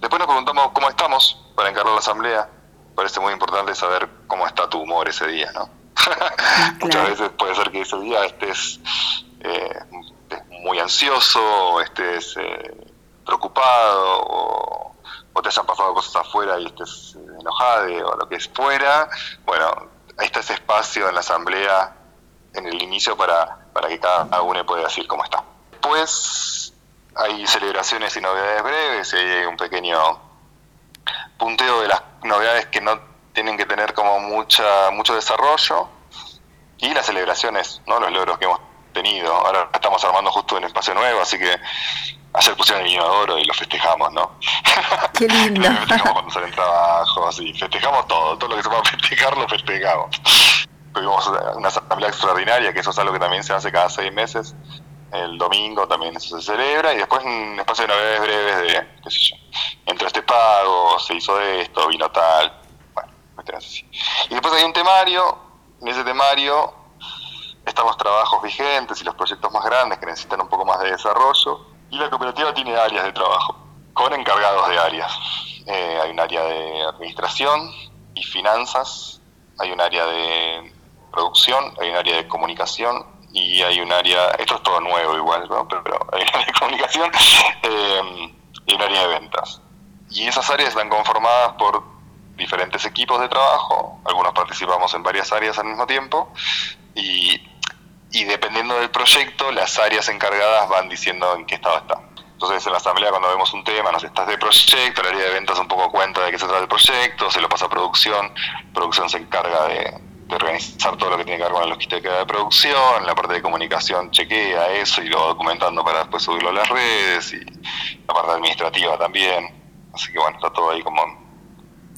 Después nos preguntamos cómo estamos para encargar la asamblea. Parece muy importante saber cómo está tu humor ese día, ¿no? Muchas veces puede ser que ese día estés, eh, estés muy ansioso, o estés eh, preocupado, o, o te hayan pasado cosas afuera y estés eh, enojado o lo que es fuera, bueno, ahí está ese espacio en la asamblea en el inicio para, para que cada uno pueda decir cómo está. Después hay celebraciones y novedades breves, y hay un pequeño punteo de las novedades que no tienen que tener como mucha mucho desarrollo y las celebraciones, ¿no? los logros que hemos tenido. Ahora estamos armando justo un espacio nuevo, así que ayer pusieron el inodoro y lo festejamos, ¿no?
Qué lindo.
festejamos cuando salen trabajos y festejamos todo, todo lo que se pueda festejar lo festejamos. Tuvimos una asamblea extraordinaria, que eso es algo que también se hace cada seis meses. El domingo también eso se celebra y después un espacio de novedades breves de, qué sé yo, entró este pago, se hizo esto, vino tal, bueno, cuestiones así. Y después hay un temario, en ese temario están los trabajos vigentes y los proyectos más grandes que necesitan un poco más de desarrollo. Y la cooperativa tiene áreas de trabajo, con encargados de áreas. Eh, hay un área de administración y finanzas, hay un área de producción, hay un área de comunicación y hay un área, esto es todo nuevo igual, ¿no? pero, pero hay un área de comunicación eh, y un área de ventas. Y esas áreas están conformadas por diferentes equipos de trabajo, algunos participamos en varias áreas al mismo tiempo y, y dependiendo del proyecto, las áreas encargadas van diciendo en qué estado está. Entonces en la asamblea cuando vemos un tema, nos estás de proyecto, el área de ventas un poco cuenta de qué se trata el proyecto, se lo pasa a producción, producción se encarga de, organizar todo lo que tiene que ver con la logística de producción, la parte de comunicación chequea eso y lo va documentando para después subirlo a las redes y la parte administrativa también. Así que bueno, está todo ahí como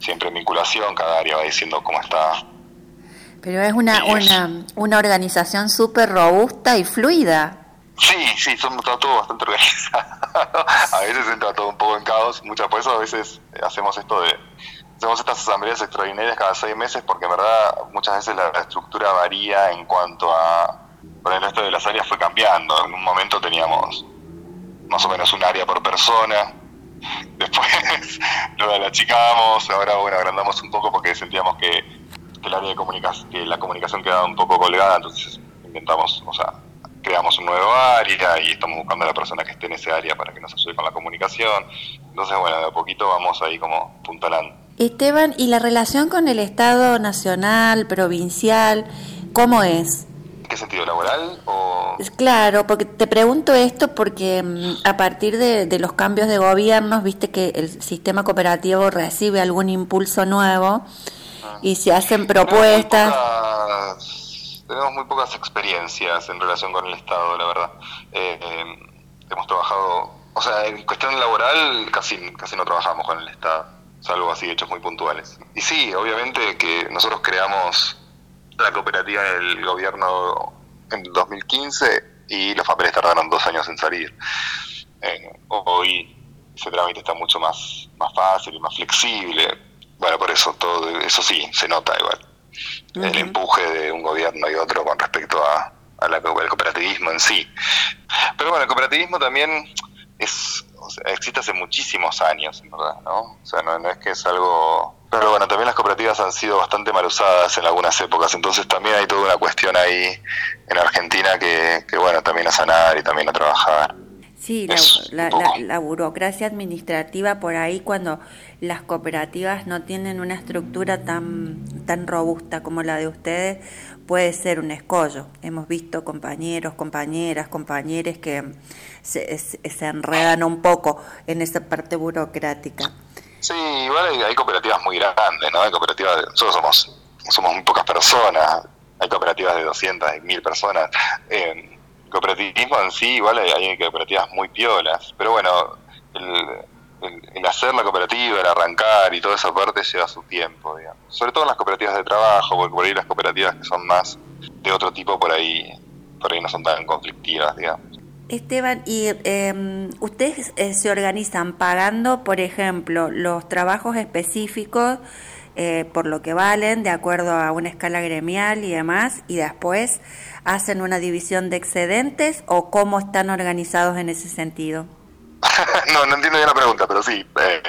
siempre en vinculación, cada área va diciendo cómo está.
Pero es una, una, una organización súper robusta y fluida.
Sí, sí, son, está todo bastante organizado. a veces entra todo un poco en caos, muchas por eso a veces hacemos esto de hacemos estas asambleas extraordinarias cada seis meses porque en verdad muchas veces la, la estructura varía en cuanto a por el resto de las áreas fue cambiando. En un momento teníamos más o menos un área por persona, después lo achicamos, ahora bueno agrandamos un poco porque sentíamos que, que el área de comunicación, que la comunicación quedaba un poco colgada, entonces inventamos, o sea, creamos un nuevo área y estamos buscando a la persona que esté en ese área para que nos ayude con la comunicación. Entonces, bueno, de a poquito vamos ahí como puntalando.
Esteban, ¿y la relación con el Estado nacional, provincial, cómo es?
¿En qué sentido? ¿Laboral o...?
Claro, porque te pregunto esto porque mm, a partir de, de los cambios de gobiernos, viste que el sistema cooperativo recibe algún impulso nuevo y se hacen propuestas.
Pocas- tenemos muy pocas experiencias en relación con el Estado, la verdad. Eh, eh, hemos trabajado, o sea, en cuestión laboral casi, casi no trabajamos con el Estado, salvo así hechos muy puntuales. Y sí, obviamente que nosotros creamos la cooperativa del gobierno en el 2015 y los papeles tardaron dos años en salir. Eh, hoy ese trámite está mucho más, más fácil y más flexible. Bueno, por eso, todo eso sí, se nota igual. El empuje de un gobierno y otro con respecto a, a la al cooperativismo en sí. Pero bueno, el cooperativismo también es o sea, existe hace muchísimos años, en verdad, ¿no? O sea, no, no es que es algo... Pero bueno, también las cooperativas han sido bastante mal usadas en algunas épocas, entonces también hay toda una cuestión ahí en Argentina que, que bueno, también a sanar y también a trabajar.
Sí, la, la- la- la burocracia administrativa por ahí cuando las cooperativas no tienen una estructura tan, tan robusta como la de ustedes puede ser un escollo. Hemos visto compañeros, compañeras, compañeros que se, enredan un poco en esa parte burocrática.
Sí, igual hay, hay cooperativas muy grandes, ¿no? Hay cooperativas, de- nosotros somos, somos muy pocas personas, hay cooperativas de 200, de 1000 personas. Eh, cooperativismo en sí, igual hay, hay cooperativas muy piolas, pero bueno, el, el- hacer la cooperativa, el arrancar y toda esa parte lleva su tiempo, digamos. Sobre todo en las cooperativas de trabajo, porque por ahí las cooperativas que son más de otro tipo, por ahí, por ahí no son tan conflictivas, digamos.
Esteban, ¿y em, ustedes eh, se organizan pagando, por ejemplo, los trabajos específicos eh, por lo que valen, de acuerdo a una escala gremial y demás, y después hacen una división de excedentes o cómo están organizados en ese sentido?
no, no entiendo bien la pregunta, pero sí, eh,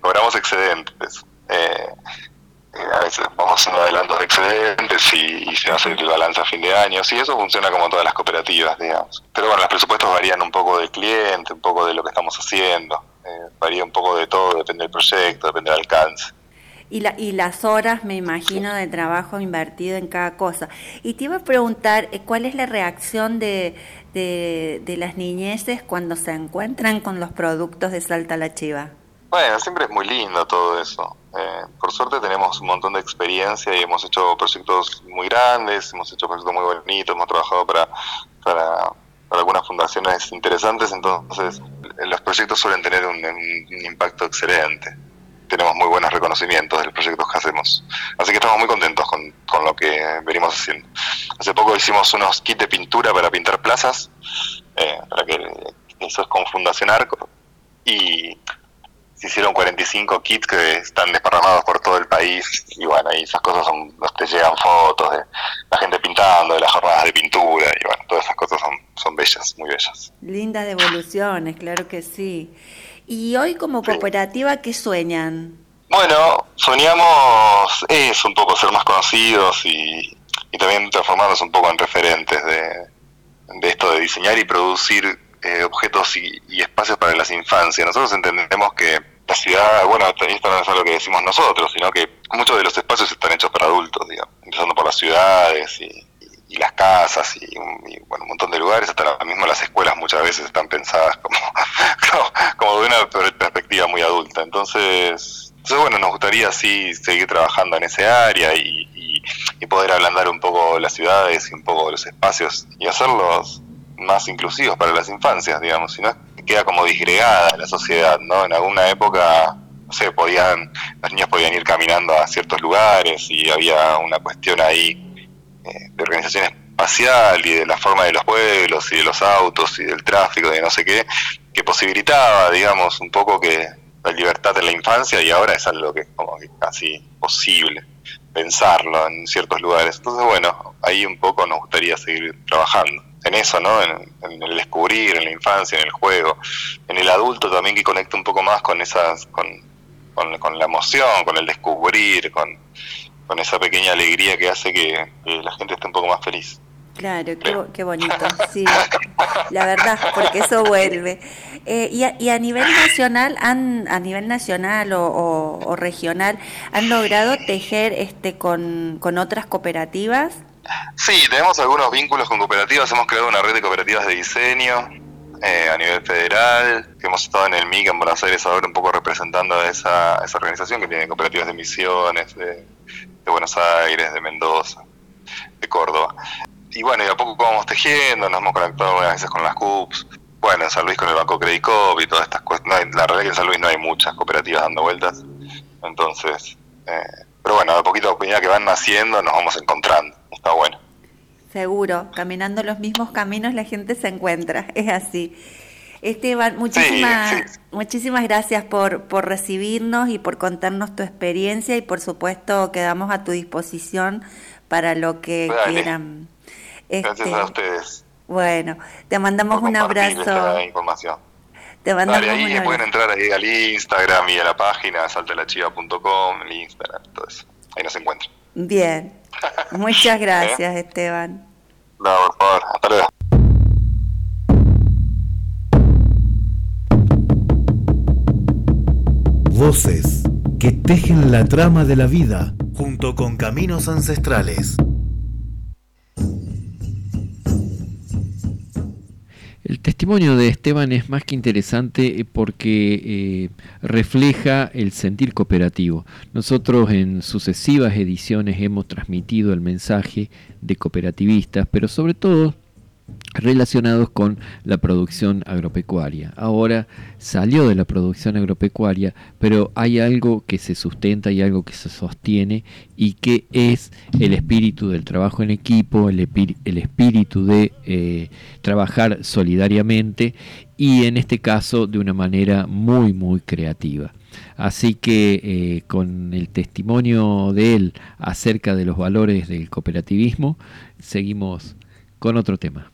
cobramos excedentes. Eh, eh, a veces vamos haciendo adelantos de excedentes y, se hace el balance a fin de año. Sí, eso funciona como todas las cooperativas, digamos. Pero bueno, los presupuestos varían un poco del cliente, un poco de lo que estamos haciendo. varía un poco de todo, depende del proyecto, depende del alcance.
Y, la, y las horas, me imagino, de trabajo invertido en cada cosa. Y te iba a preguntar, ¿cuál es la reacción de, de, las niñeces cuando se encuentran con los productos de Salta la Chiva?
Bueno, siempre es muy lindo todo eso. Eh, por suerte tenemos un montón de experiencia y hemos hecho proyectos muy grandes, hemos hecho proyectos muy bonitos, hemos trabajado para, para, algunas fundaciones interesantes, entonces los proyectos suelen tener un impacto excelente tenemos muy buenos reconocimientos de los proyectos que hacemos. Así que estamos muy contentos con, con lo que venimos haciendo. Hace poco hicimos unos kits de pintura para pintar plazas, eh, para que eso es con Fundación Arco, y se hicieron 45 kits que están desparramados por todo el país, y bueno, y esas cosas son, te llegan fotos de la gente pintando, de las jornadas de pintura, y bueno, todas esas cosas son, son bellas, muy bellas.
Lindas devoluciones, claro que sí. ¿Y hoy como cooperativa qué sueñan?
Bueno, soñamos es un poco ser más conocidos y, también transformarnos un poco en referentes de, esto de diseñar y producir eh, objetos y, espacios para las infancias. Nosotros entendemos que la ciudad, bueno, esto no es algo que decimos nosotros, sino que muchos de los espacios están hechos para adultos, digamos, empezando por las ciudades y, y las casas y, bueno, un montón de lugares, hasta ahora mismo las escuelas muchas veces están pensadas como, como, de una perspectiva muy adulta. Entonces, entonces, bueno, nos gustaría así seguir trabajando en ese área y, poder ablandar un poco las ciudades y un poco los espacios y hacerlos más inclusivos para las infancias, digamos, si no queda como disgregada la sociedad, ¿no? En alguna época no sé, podían, los niños podían ir caminando a ciertos lugares y había una cuestión ahí de organización espacial y de la forma de los pueblos y de los autos y del tráfico y no sé qué, que posibilitaba, digamos, un poco que la libertad en la infancia y ahora es algo que es como casi posible pensarlo en ciertos lugares. Entonces, bueno, ahí un poco nos gustaría seguir trabajando en eso, ¿no? En, el descubrir, en la infancia, en el juego, en el adulto también que conecta un poco más con esas, con, con la emoción, con el descubrir, con, con esa pequeña alegría que hace que, la gente esté un poco más feliz.
Claro, qué, bonito, sí, la verdad, porque eso vuelve. Eh, y, a, y, a, nivel nacional, han, a nivel nacional o, regional, ¿han logrado tejer este con, con otras cooperativas?
Sí, tenemos algunos vínculos con cooperativas, hemos creado una red de cooperativas de diseño eh, a nivel federal, que hemos estado en el MIC en Buenos Aires ahora un poco representando a esa, esa organización que tiene cooperativas de misiones, de, de Buenos Aires, de Mendoza, de Córdoba. Y bueno, y a poco vamos tejiendo, nos hemos conectado a veces con las CUPS, bueno, en San Luis con el Banco Credit y todas estas cuestiones. la realidad es que en San Luis no hay muchas cooperativas dando vueltas, entonces, eh, pero bueno, a poquito a que van naciendo nos vamos encontrando, está bueno.
Seguro, caminando los mismos caminos la gente se encuentra, es así. Esteban, muchísimas, muchísimas gracias por, por recibirnos y por contarnos tu experiencia y por supuesto quedamos a tu disposición para lo que quieran.
gracias a este, ustedes.
Bueno, te mandamos un abrazo.
Información.
Te mandamos un
abrazo. pueden entrar ahí al Instagram y a la página saltelachiva.com, el Instagram, todo eso. Ahí nos encuentran.
Bien. Muchas gracias, ¿Eh? Esteban.
No, por favor. Hasta luego.
Voces que tejen la trama de la vida junto con caminos ancestrales.
El testimonio de Esteban es más que interesante eh, porque eh, refleja el sentir cooperativo. Nosotros en sucesivas ediciones hemos transmitido el mensaje de cooperativistas, pero sobre todo relacionados con la producción agropecuaria. Ahora salió de la producción agropecuaria, pero hay algo que se sustenta y algo que se sostiene y que es el espíritu del trabajo en equipo, el, espíritu de eh, trabajar solidariamente y en este caso de una manera muy, muy creativa. Así que eh, con el testimonio de él acerca de los valores del cooperativismo, seguimos con otro tema.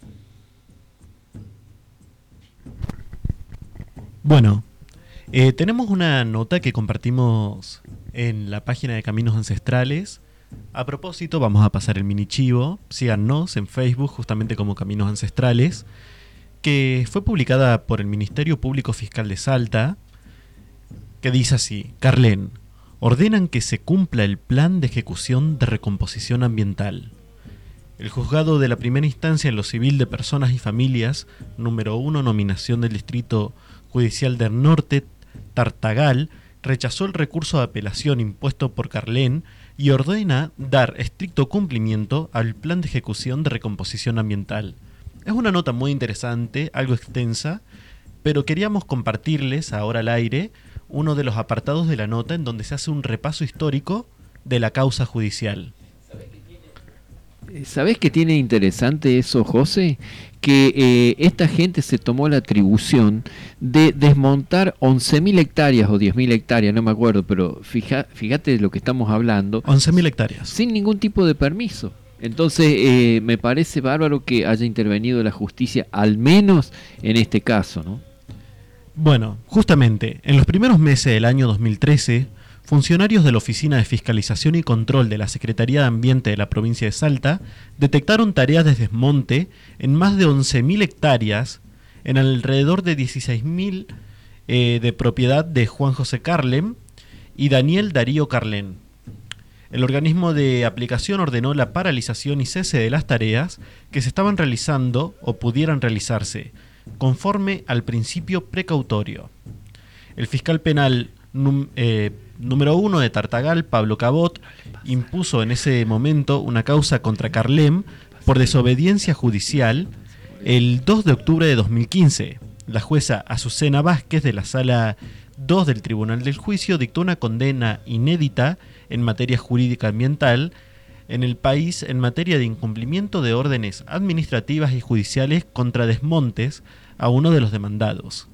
Bueno, eh, tenemos una nota que compartimos en la página de Caminos Ancestrales. A propósito, vamos a pasar el mini chivo. Síganos en Facebook, justamente como Caminos Ancestrales, que fue publicada por el Ministerio Público Fiscal de Salta, que dice así: Carlen, ordenan que se cumpla el plan de ejecución de recomposición ambiental. El juzgado de la primera instancia en lo civil de personas y familias, número 1, nominación del distrito Judicial del Norte, Tartagal, rechazó el recurso de apelación impuesto por Carlén y ordena dar estricto cumplimiento al plan de ejecución de recomposición ambiental. Es una nota muy interesante, algo extensa, pero queríamos compartirles ahora al aire uno de los apartados de la nota en donde se hace un repaso histórico de la causa judicial.
¿Sabés qué tiene interesante eso, José? Que eh, esta gente se tomó la atribución de desmontar 11.000 hectáreas o 10.000 hectáreas, no me acuerdo, pero fija, fíjate de lo que estamos hablando.
11.000 hectáreas.
Sin ningún tipo de permiso. Entonces, eh, me parece bárbaro que haya intervenido la justicia, al menos en este caso, ¿no?
Bueno, justamente, en los primeros meses del año 2013, funcionarios de la Oficina de Fiscalización y Control de la Secretaría de Ambiente de la provincia de Salta detectaron tareas de desmonte en más de 11.000 hectáreas, en alrededor de 16.000 eh, de propiedad de Juan José Carlem y Daniel Darío Carlén. El organismo de aplicación ordenó la paralización y cese de las tareas que se estaban realizando o pudieran realizarse, conforme al principio precautorio. El fiscal penal eh, número uno de Tartagal, Pablo Cabot, impuso en ese momento una causa contra Carlem por desobediencia judicial el 2 de octubre de 2015. La jueza Azucena Vázquez de la Sala 2 del Tribunal del Juicio dictó una condena inédita en materia jurídica ambiental en el país en materia de incumplimiento de órdenes administrativas y judiciales contra desmontes a uno de los demandados.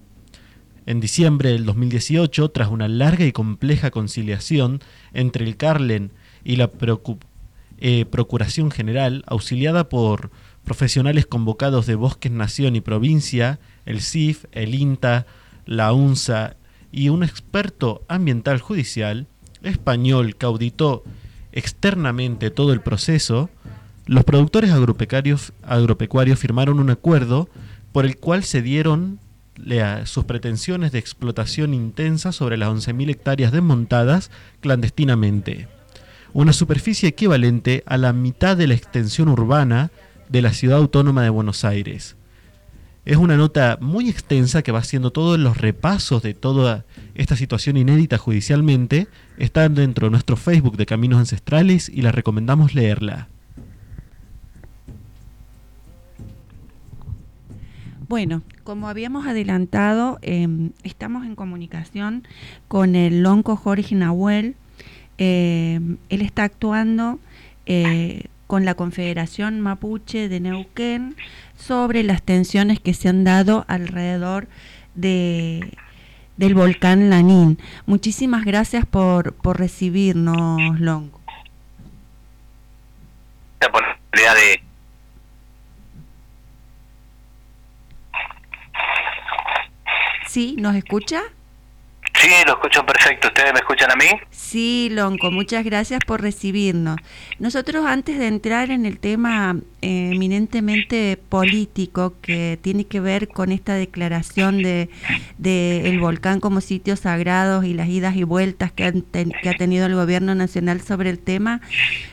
En diciembre del 2018, tras una larga y compleja conciliación entre el Carlen y la eh, Procuración General, auxiliada por profesionales convocados de Bosques Nación y Provincia, el CIF, el INTA, la UNSA y un experto ambiental judicial español que auditó externamente todo el proceso, los productores agropecuarios, agropecuarios firmaron un acuerdo por el cual se dieron sus pretensiones de explotación intensa sobre las 11.000 hectáreas desmontadas clandestinamente, una superficie equivalente a la mitad de la extensión urbana de la ciudad autónoma de Buenos Aires. Es una nota muy extensa que va haciendo todos los repasos de toda esta situación inédita judicialmente. Está dentro de nuestro Facebook de Caminos Ancestrales y la recomendamos leerla.
Bueno, como habíamos adelantado, em, estamos en comunicación con el lonco Jorge Nahuel. Em, él está actuando eh, con la Confederación Mapuche de Neuquén sobre las tensiones que se han dado alrededor de, del volcán Lanín. Muchísimas gracias por, por recibirnos, Lonco.
La de
Sí, ¿nos escucha?
Sí, lo escucho perfecto. ¿Ustedes me escuchan a mí?
Sí, Lonco, muchas gracias por recibirnos. Nosotros antes de entrar en el tema eh, eminentemente político que tiene que ver con esta declaración de, el volcán como sitio sagrado y las idas y vueltas que, que ha tenido el gobierno nacional sobre el tema,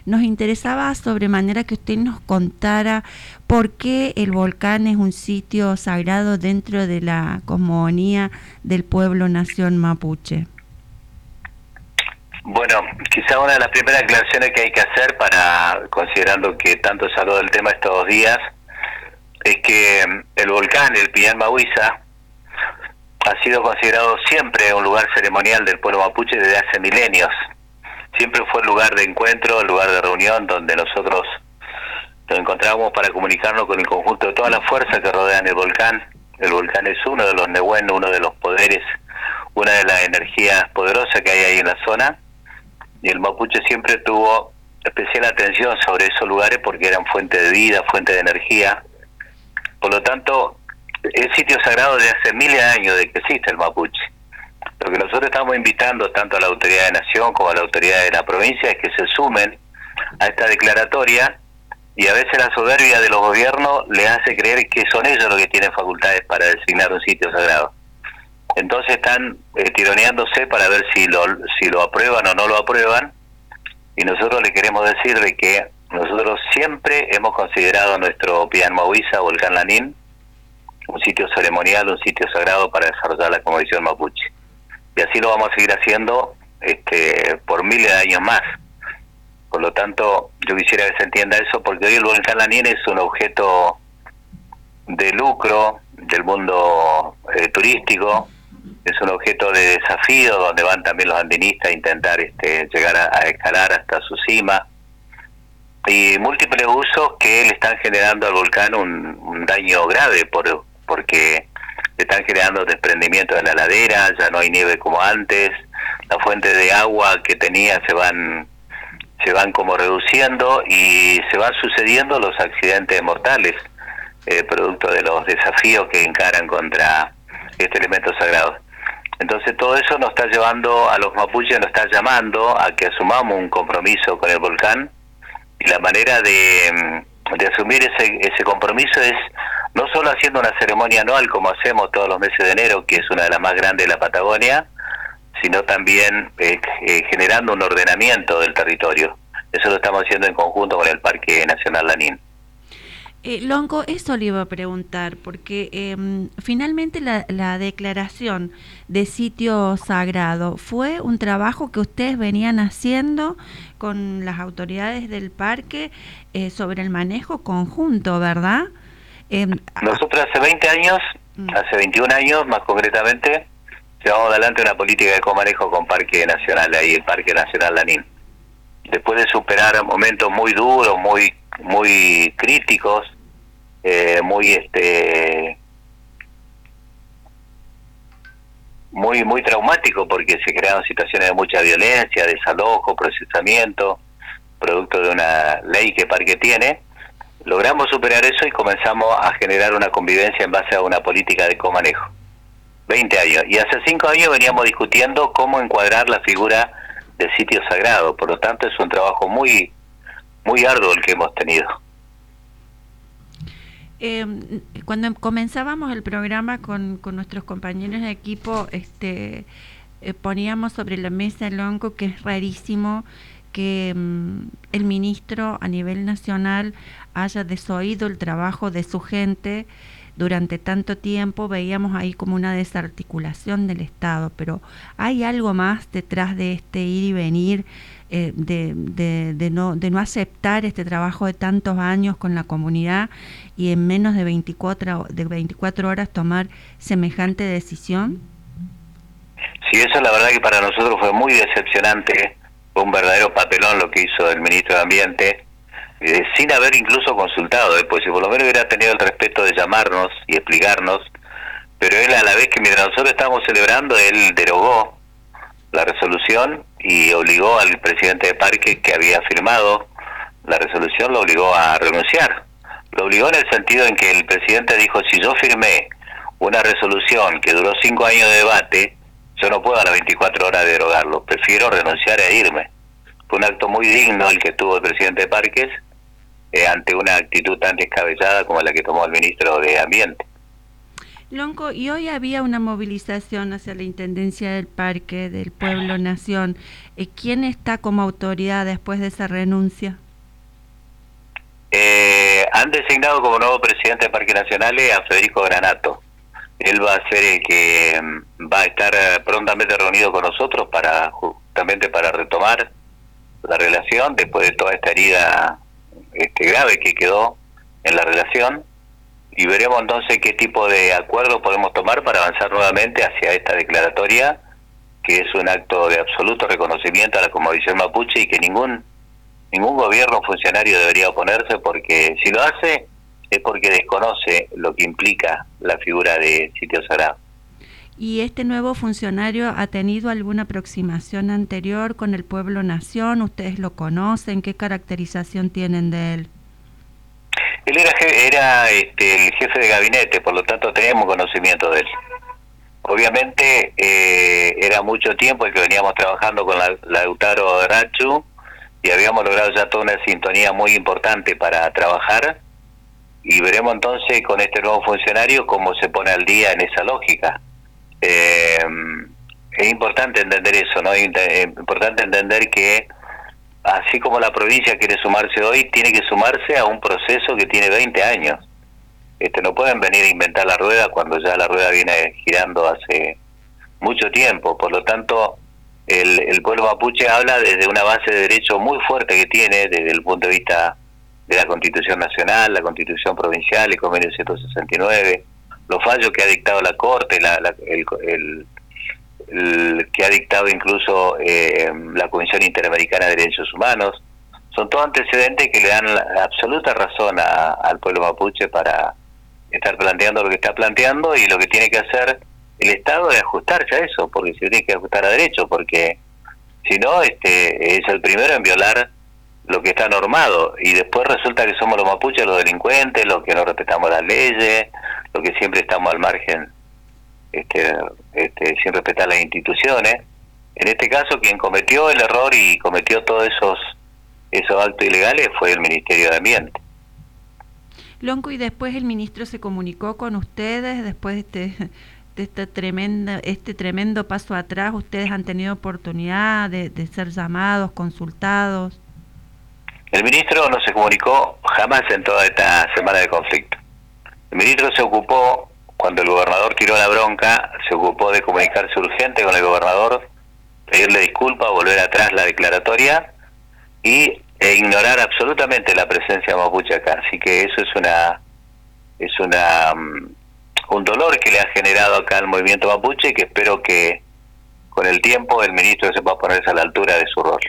nos interesaba sobremanera que usted nos contara por qué el volcán es un sitio sagrado dentro de la cosmogonía del pueblo nación mapuche.
Bueno, quizá una de las primeras aclaraciones que hay que hacer para, considerando que tanto se habló del tema estos dos días, es que mm, el volcán, el Pian Mahuiza, ha sido considerado siempre un lugar ceremonial del pueblo mapuche desde hace milenios. Siempre fue el lugar de encuentro, el lugar de reunión donde nosotros nos encontramos para comunicarnos con el conjunto de todas las fuerzas que rodean el volcán. El volcán es uno de los Nehuen, uno de los poderes, una de las energías poderosas que hay ahí en la zona. Y el mapuche siempre tuvo especial atención sobre esos lugares porque eran fuente de vida, fuente de energía. Por lo tanto, es sitio sagrado de hace miles de años de que existe el mapuche. Lo que nosotros estamos invitando tanto a la autoridad de nación como a la autoridad de la provincia es que se sumen a esta declaratoria y a veces la soberbia de los gobiernos le hace creer que son ellos los que tienen facultades para designar un sitio sagrado. Entonces están eh, tironeándose para ver si lo, si lo aprueban o no lo aprueban y nosotros le queremos decir de que nosotros siempre hemos considerado nuestro Pian Mahuiza, Volcán Lanín, un sitio ceremonial, un sitio sagrado para desarrollar la convención mapuche. Y así lo vamos a seguir haciendo este, por miles de años más. Por lo tanto, yo quisiera que se entienda eso, porque hoy el volcán Lanín es un objeto de lucro del mundo eh, turístico, es un objeto de desafío donde van también los andinistas a intentar este, llegar a, escalar hasta su cima. Y múltiples usos que le están generando al volcán un, un daño grave por, porque le están generando desprendimiento de la ladera, ya no hay nieve como antes, las fuentes de agua que tenía se van se van como reduciendo y se van sucediendo los accidentes mortales eh, producto de los desafíos que encaran contra este elemento sagrado. Entonces todo eso nos está llevando a los mapuches, nos está llamando a que asumamos un compromiso con el volcán y la manera de, de asumir ese, ese compromiso es no solo haciendo una ceremonia anual como hacemos todos los meses de enero, que es una de las más grandes de la Patagonia, sino también eh, eh, generando un ordenamiento del territorio. Eso lo estamos haciendo en conjunto con el Parque Nacional Lanín.
Eh, Longo, eso le iba a preguntar, porque eh, finalmente la, la, declaración de sitio sagrado fue un trabajo que ustedes venían haciendo con las autoridades del parque eh, sobre el manejo conjunto, ¿verdad?
Nosotros hace 20 años, mm. hace 21 años más concretamente, llevamos adelante una política de comanejo con Parque Nacional, ahí el Parque Nacional Lanín. Después de superar momentos muy duros, muy muy críticos, eh, muy este muy muy traumático porque se crearon situaciones de mucha violencia, desalojo, procesamiento, producto de una ley que Parque tiene. Logramos superar eso y comenzamos a generar una convivencia en base a una política de comanejo. 20 años. Y hace 5 años veníamos discutiendo cómo encuadrar la figura de sitio sagrado. Por lo tanto, es un trabajo muy, muy arduo el que hemos tenido.
Eh, cuando comenzábamos el programa con, con, nuestros compañeros de equipo, este, eh, poníamos sobre la mesa el onco que es rarísimo que um, el ministro a nivel nacional haya desoído el trabajo de su gente durante tanto tiempo. Veíamos ahí como una desarticulación del Estado, pero hay algo más detrás de este ir y venir eh, de, de, de, no, de no aceptar este trabajo de tantos años con la comunidad y en menos de 24, de 24 horas tomar semejante decisión?
Sí, eso la verdad que para nosotros fue muy decepcionante, fue un verdadero papelón lo que hizo el ministro de Ambiente, eh, sin haber incluso consultado, después si por lo menos hubiera tenido el respeto de llamarnos y explicarnos, pero él a la vez que mientras nosotros estábamos celebrando, él derogó la resolución y obligó al presidente de parque que había firmado la resolución, lo obligó a renunciar. Lo obligó en el sentido en que el presidente dijo, si yo firmé una resolución que duró cinco años de debate, yo no puedo a las 24 horas derogarlo, prefiero renunciar e irme. Fue un acto muy digno el que tuvo el presidente de Parques eh, ante una actitud tan descabellada como la que tomó el ministro de Ambiente.
Lonco, y hoy había una movilización hacia la Intendencia del Parque del Pueblo Nación. Eh, ¿Quién está como autoridad después de esa renuncia?
Eh, han designado como nuevo presidente de Parque Nacional a Federico Granato. Él va a ser el que mm, va a estar eh, prontamente reunido con nosotros para justamente para retomar la relación después de toda esta herida este, grave que quedó en la relación y veremos entonces qué tipo de acuerdo podemos tomar para avanzar nuevamente hacia esta declaratoria, que es un acto de absoluto reconocimiento a la Conmovisión Mapuche y que ningún ningún gobierno funcionario debería oponerse porque si lo hace es porque desconoce lo que implica la figura de sitio sagrado.
¿Y este nuevo funcionario ha tenido alguna aproximación anterior con el pueblo nación? ¿Ustedes lo conocen? ¿Qué caracterización tienen de él?
Él era, era este, el jefe de gabinete, por lo tanto teníamos conocimiento de él. Obviamente eh, era mucho tiempo el que veníamos trabajando con la, Lautaro Rachu y habíamos logrado ya toda una sintonía muy importante para trabajar y veremos entonces con este nuevo funcionario cómo se pone al día en esa lógica. Eh, es importante entender eso, ¿no? Es importante entender que así como la provincia quiere sumarse hoy, tiene que sumarse a un proceso que tiene 20 años. Este, no pueden venir a inventar la rueda cuando ya la rueda viene girando hace mucho tiempo. Por lo tanto, el, el pueblo mapuche habla desde una base de derecho muy fuerte que tiene desde el punto de vista de la Constitución Nacional, la Constitución Provincial, el Convenio 169, los fallos que ha dictado la Corte, la, el, que ha dictado incluso eh, la Comisión Interamericana de Derechos Humanos, son todos antecedentes que le dan la absoluta razón al pueblo mapuche para estar planteando lo que está planteando y lo que tiene que hacer el Estado es ajustarse a eso, porque se tiene que ajustar a derecho, porque si no, este es el primero en violar lo que está normado y después resulta que somos los mapuches los delincuentes, los que no respetamos las leyes, los que siempre estamos al margen este, este, sin respetar las instituciones. En este caso, quien cometió el error y cometió todos esos, esos actos ilegales fue el Ministerio de Ambiente.
Lonco, y después el ministro se comunicó con ustedes, después de este, de tremenda, este tremendo paso atrás, ustedes han tenido oportunidad de, de ser llamados, consultados.
El ministro no se comunicó jamás en toda esta semana de conflicto. El ministro se ocupó cuando el gobernador tiró la bronca, se ocupó de comunicarse urgente con el gobernador, pedirle disculpas, volver atrás la declaratoria y e ignorar absolutamente la presencia mapuche acá. Así que eso es una es una mm, un dolor que le ha generado acá al movimiento mapuche y que espero que con el tiempo el ministro sepa ponerse a la altura de su rol.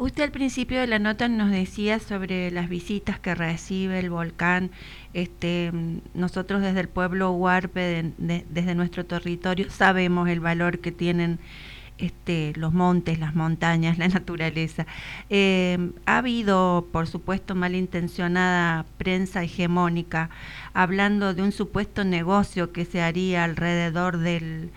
Usted al principio de la nota nos decía sobre las visitas que recibe el volcán. Este, nosotros desde el pueblo Huarpe, desde nuestro territorio, sabemos el valor que tienen este, los montes, las montañas, la naturaleza. Eh, ha habido, por supuesto, malintencionada prensa hegemónica hablando de un supuesto negocio que se haría alrededor del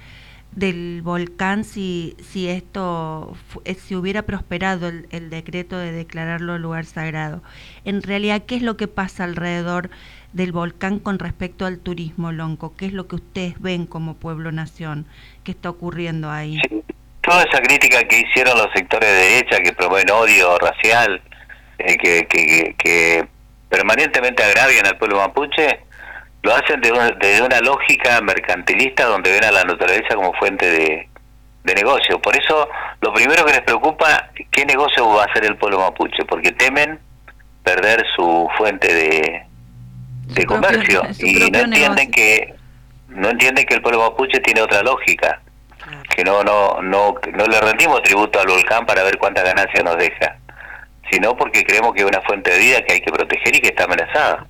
del volcán si, si esto eh, si hubiera prosperado el, decreto de declararlo lugar sagrado. En realidad, ¿qué es lo que pasa alrededor del volcán con respecto al turismo, Lonco? ¿Qué es lo que ustedes ven como pueblo nación que está ocurriendo ahí?
Toda esa crítica que hicieron los sectores de derecha que promueven odio racial, eh, que, que, que permanentemente agravian al pueblo mapuche, lo hacen desde una lógica mercantilista donde ven a la naturaleza como fuente de, negocio. Por eso lo primero que les preocupa qué negocio va a hacer el pueblo mapuche, porque temen perder su fuente de, de comercio y no entienden que no entienden que el pueblo mapuche tiene otra lógica, que no no no no le rendimos tributo al volcán para ver cuánta ganancia nos deja, sino porque creemos que es una fuente de vida que hay que proteger y que está amenazada.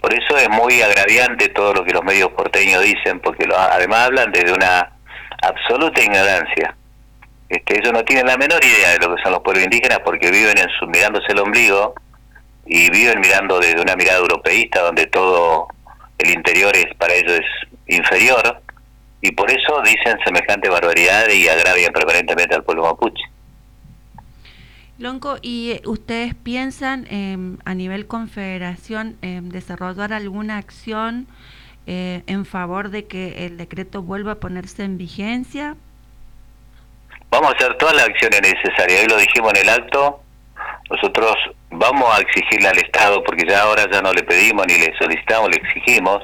Por eso es muy agraviante todo lo que los medios porteños dicen, porque lo, además hablan desde una absoluta ignorancia. Este, ellos no tienen la menor idea de lo que son los pueblos indígenas porque viven en su, mirándose el ombligo y viven mirando desde una mirada europeísta donde todo el interior es para ellos es inferior y por eso dicen semejante barbaridad y agravian permanentemente al pueblo mapuche.
Lonco, ¿y eh, ustedes piensan em, a nivel confederación eh, desarrollar alguna acción eh, en favor de que el decreto vuelva a ponerse en vigencia?
Vamos a hacer todas las acciones necesarias. Hoy lo dijimos en el acto. Nosotros vamos a exigirle al Estado, porque ya ahora ya no le pedimos ni le solicitamos, le exigimos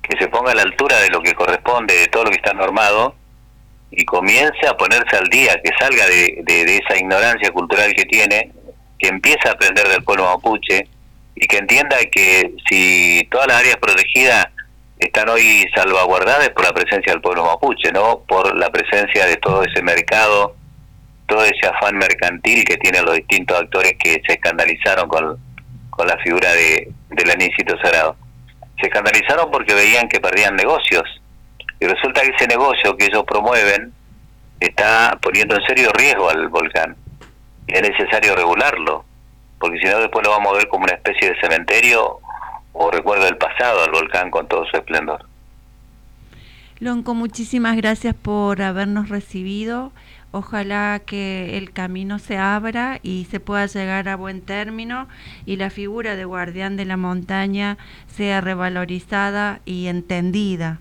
que se ponga a la altura de lo que corresponde, de todo lo que está normado, y comience a ponerse al día, que salga de, esa ignorancia cultural que tiene, que empiece a aprender del pueblo mapuche, y que entienda que si todas las áreas protegidas están hoy salvaguardadas por la presencia del pueblo mapuche, no por la presencia de todo ese mercado, todo ese afán mercantil que tienen los distintos actores que se escandalizaron con, con la figura de, del anicito sagrado. Se escandalizaron porque veían que perdían negocios y resulta que ese negocio que ellos promueven está poniendo en serio riesgo al volcán y es necesario regularlo porque si no después lo vamos a ver como una especie de cementerio o recuerdo del pasado al volcán con todo su esplendor.
Lonco, muchísimas gracias por habernos recibido. Ojalá que el camino se abra y se pueda llegar a buen término y la figura de guardián de la montaña sea revalorizada y entendida.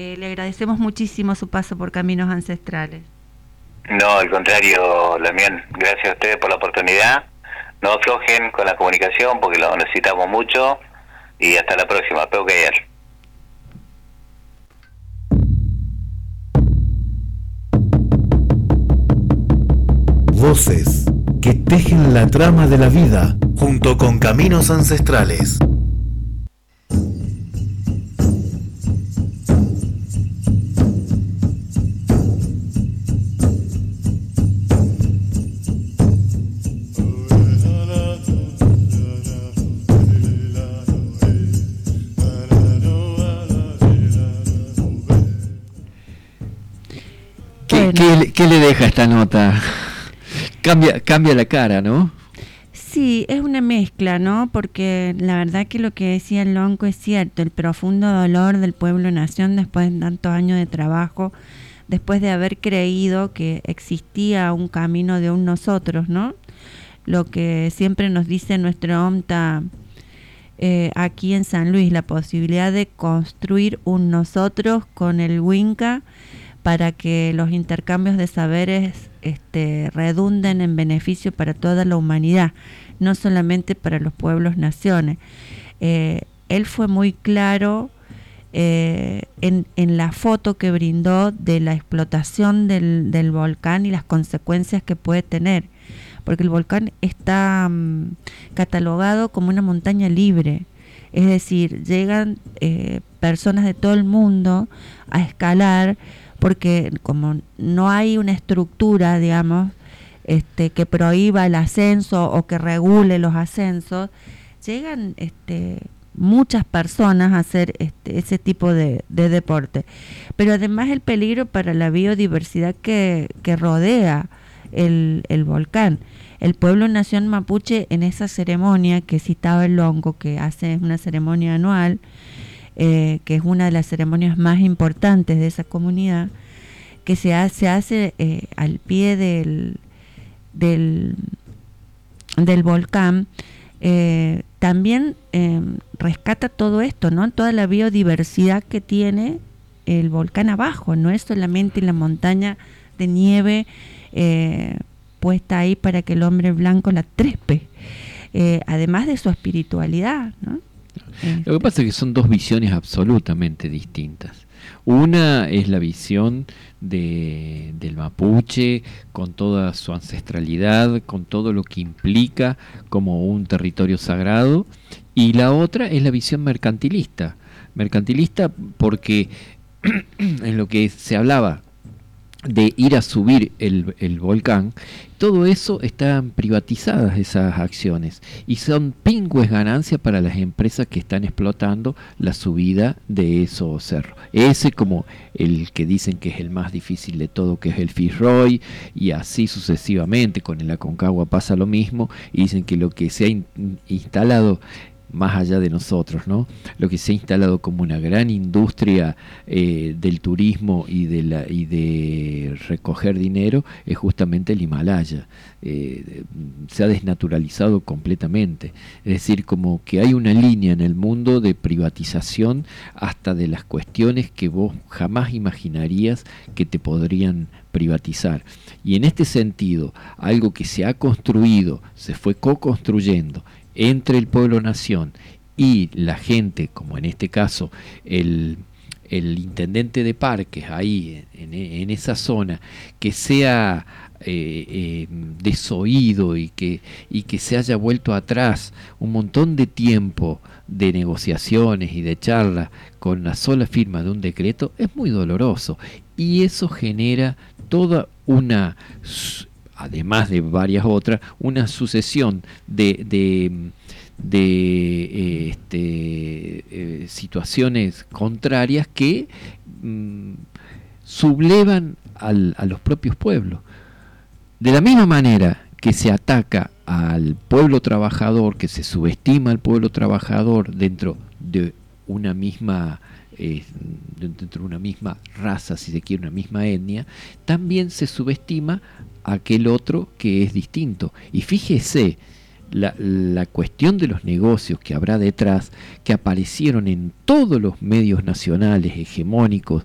Eh, le agradecemos muchísimo su paso por Caminos Ancestrales.
No, al contrario, Lamien, gracias a ustedes por la oportunidad. No aflojen con la comunicación porque lo necesitamos mucho y hasta la próxima. Espero que ayer.
Voces que tejen la trama de la vida junto con caminos ancestrales.
¿Qué, le deja esta nota? Cambia, cambia la cara, ¿no?
Sí, es una mezcla, ¿no? Porque la verdad que lo que decía el Lonco es cierto, el profundo dolor del pueblo-nación después de tantos años de trabajo, después de haber creído que existía un camino de un nosotros, ¿no? Lo que siempre nos dice nuestro OMTA eh, aquí en San Luis, la posibilidad de construir un nosotros con el Winca para que los intercambios de saberes este, redunden en beneficio para toda la humanidad, no solamente para los pueblos naciones. Eh, él fue muy claro eh, en, la foto que brindó de la explotación del, volcán y las consecuencias que puede tener, porque el volcán está mm, catalogado como una montaña libre, es decir, llegan eh, personas de todo el mundo a escalar porque como no hay una estructura, digamos, este, que prohíba el ascenso o que regule los ascensos, llegan este, muchas personas a hacer este, ese tipo de, deporte. Pero además el peligro para la biodiversidad que, rodea el, volcán. El pueblo nación mapuche en esa ceremonia que citaba el Longo, que hace una ceremonia anual, eh, que es una de las ceremonias más importantes de esa comunidad, que se hace, eh, al pie del, del, volcán, eh, también rescata todo esto, ¿no? Toda la biodiversidad que tiene el volcán abajo, no es solamente la montaña de nieve puesta ahí para que el hombre blanco la trepe, además de su espiritualidad, ¿no?
Lo que pasa es que son dos visiones absolutamente distintas. Una es la visión de, del mapuche con toda su ancestralidad, con todo lo que implica como un territorio sagrado, y la otra es la visión mercantilista. Mercantilista porque en lo que se hablaba de ir a subir el, el, volcán, todo eso están privatizadas esas acciones y son pingües ganancias para las empresas que están explotando la subida de esos cerros. Ese como el que dicen que es el más difícil de todo, que es el Fitzroy, y así sucesivamente, con el Aconcagua pasa lo mismo, y dicen que lo que se ha instalado más allá de nosotros, ¿no? Lo que se ha instalado como una gran industria eh, del turismo y de, la, y de recoger dinero es justamente el Himalaya. Eh, se ha desnaturalizado completamente. Es decir, como que hay una línea en el mundo de privatización hasta de las cuestiones que vos jamás imaginarías que te podrían privatizar. Y en este sentido, algo que se ha construido, se fue co-construyendo entre el pueblo-nación y la gente, como en este caso el, intendente de parques ahí en, esa zona, que sea eh, eh, desoído y que, y que se haya vuelto atrás un montón de tiempo de negociaciones y de charlas con la sola firma de un decreto es muy doloroso. Y eso genera toda una además de varias otras una sucesión de, de, este, eh, situaciones contrarias que mm, sublevan a los propios pueblos. De la misma manera que se ataca al pueblo trabajador, que se subestima al pueblo trabajador dentro de una misma eh, dentro de una misma raza, si se quiere, una misma etnia, también se subestima aquel otro que es distinto. Y fíjese la, la cuestión de los negocios que habrá detrás, que aparecieron en todos los medios nacionales hegemónicos,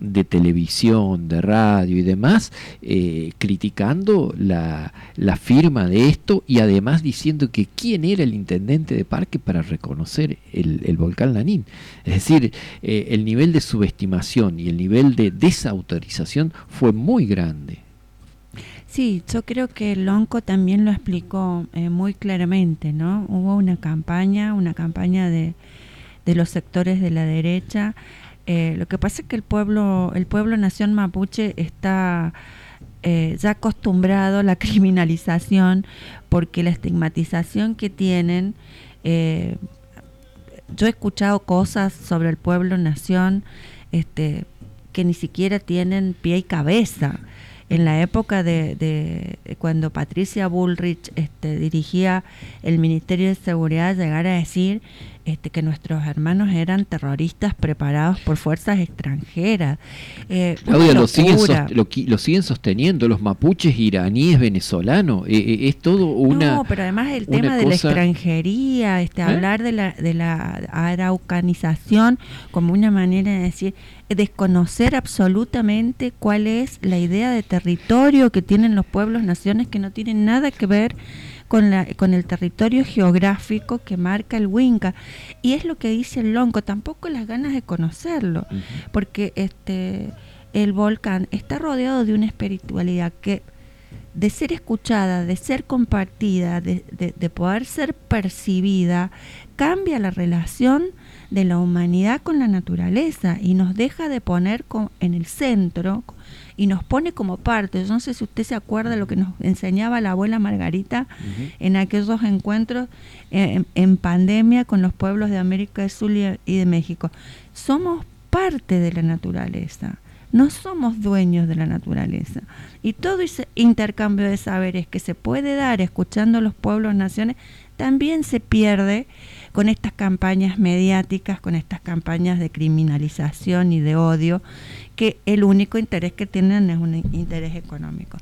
de televisión, de radio y demás, eh, criticando la, firma de esto y además diciendo que quién era el intendente de parque para reconocer el, volcán Lanín. Es decir, eh, el nivel de subestimación y el nivel de desautorización fue muy grande.
Sí, yo creo que Lonco también lo explicó eh, muy claramente, ¿no? Hubo una campaña, una campaña de, de los sectores de la derecha, eh, lo que pasa es que el pueblo, el pueblo nación mapuche está eh, ya acostumbrado a la criminalización porque la estigmatización que tienen, eh, yo he escuchado cosas sobre el pueblo nación este, que ni siquiera tienen pie y cabeza. En la época de, de cuando Patricia Bullrich este, dirigía el Ministerio de Seguridad, llegar a decir este, que nuestros hermanos eran terroristas preparados por fuerzas extranjeras.
Eh, Claudia, lo siguen, lo, siguen, sosteniendo los mapuches iraníes venezolanos. Eh, eh, es todo una.
No, pero además el tema de la extranjería, este, ¿Eh? hablar de la, de la araucanización como una manera de decir desconocer absolutamente cuál es la idea de territorio que tienen los pueblos, naciones que no tienen nada que ver con, la, con el territorio geográfico que marca el Winca. Y es lo que dice el Lonco, tampoco las ganas de conocerlo, porque este el volcán está rodeado de una espiritualidad que de ser escuchada, de ser compartida, de, de, poder ser percibida, cambia la relación de la humanidad con la naturaleza y nos deja de poner en el centro y nos pone como parte. Yo no sé si usted se acuerda de lo que nos enseñaba la abuela Margarita en aquellos encuentros eh, en, pandemia con los pueblos de América del Sur y de México. Somos parte de la naturaleza. No somos dueños de la naturaleza. Y todo ese intercambio de saberes que se puede dar escuchando a los pueblos, naciones, también se pierde con estas campañas mediáticas, con estas campañas de criminalización y de odio que el único interés que tienen es un interés económico.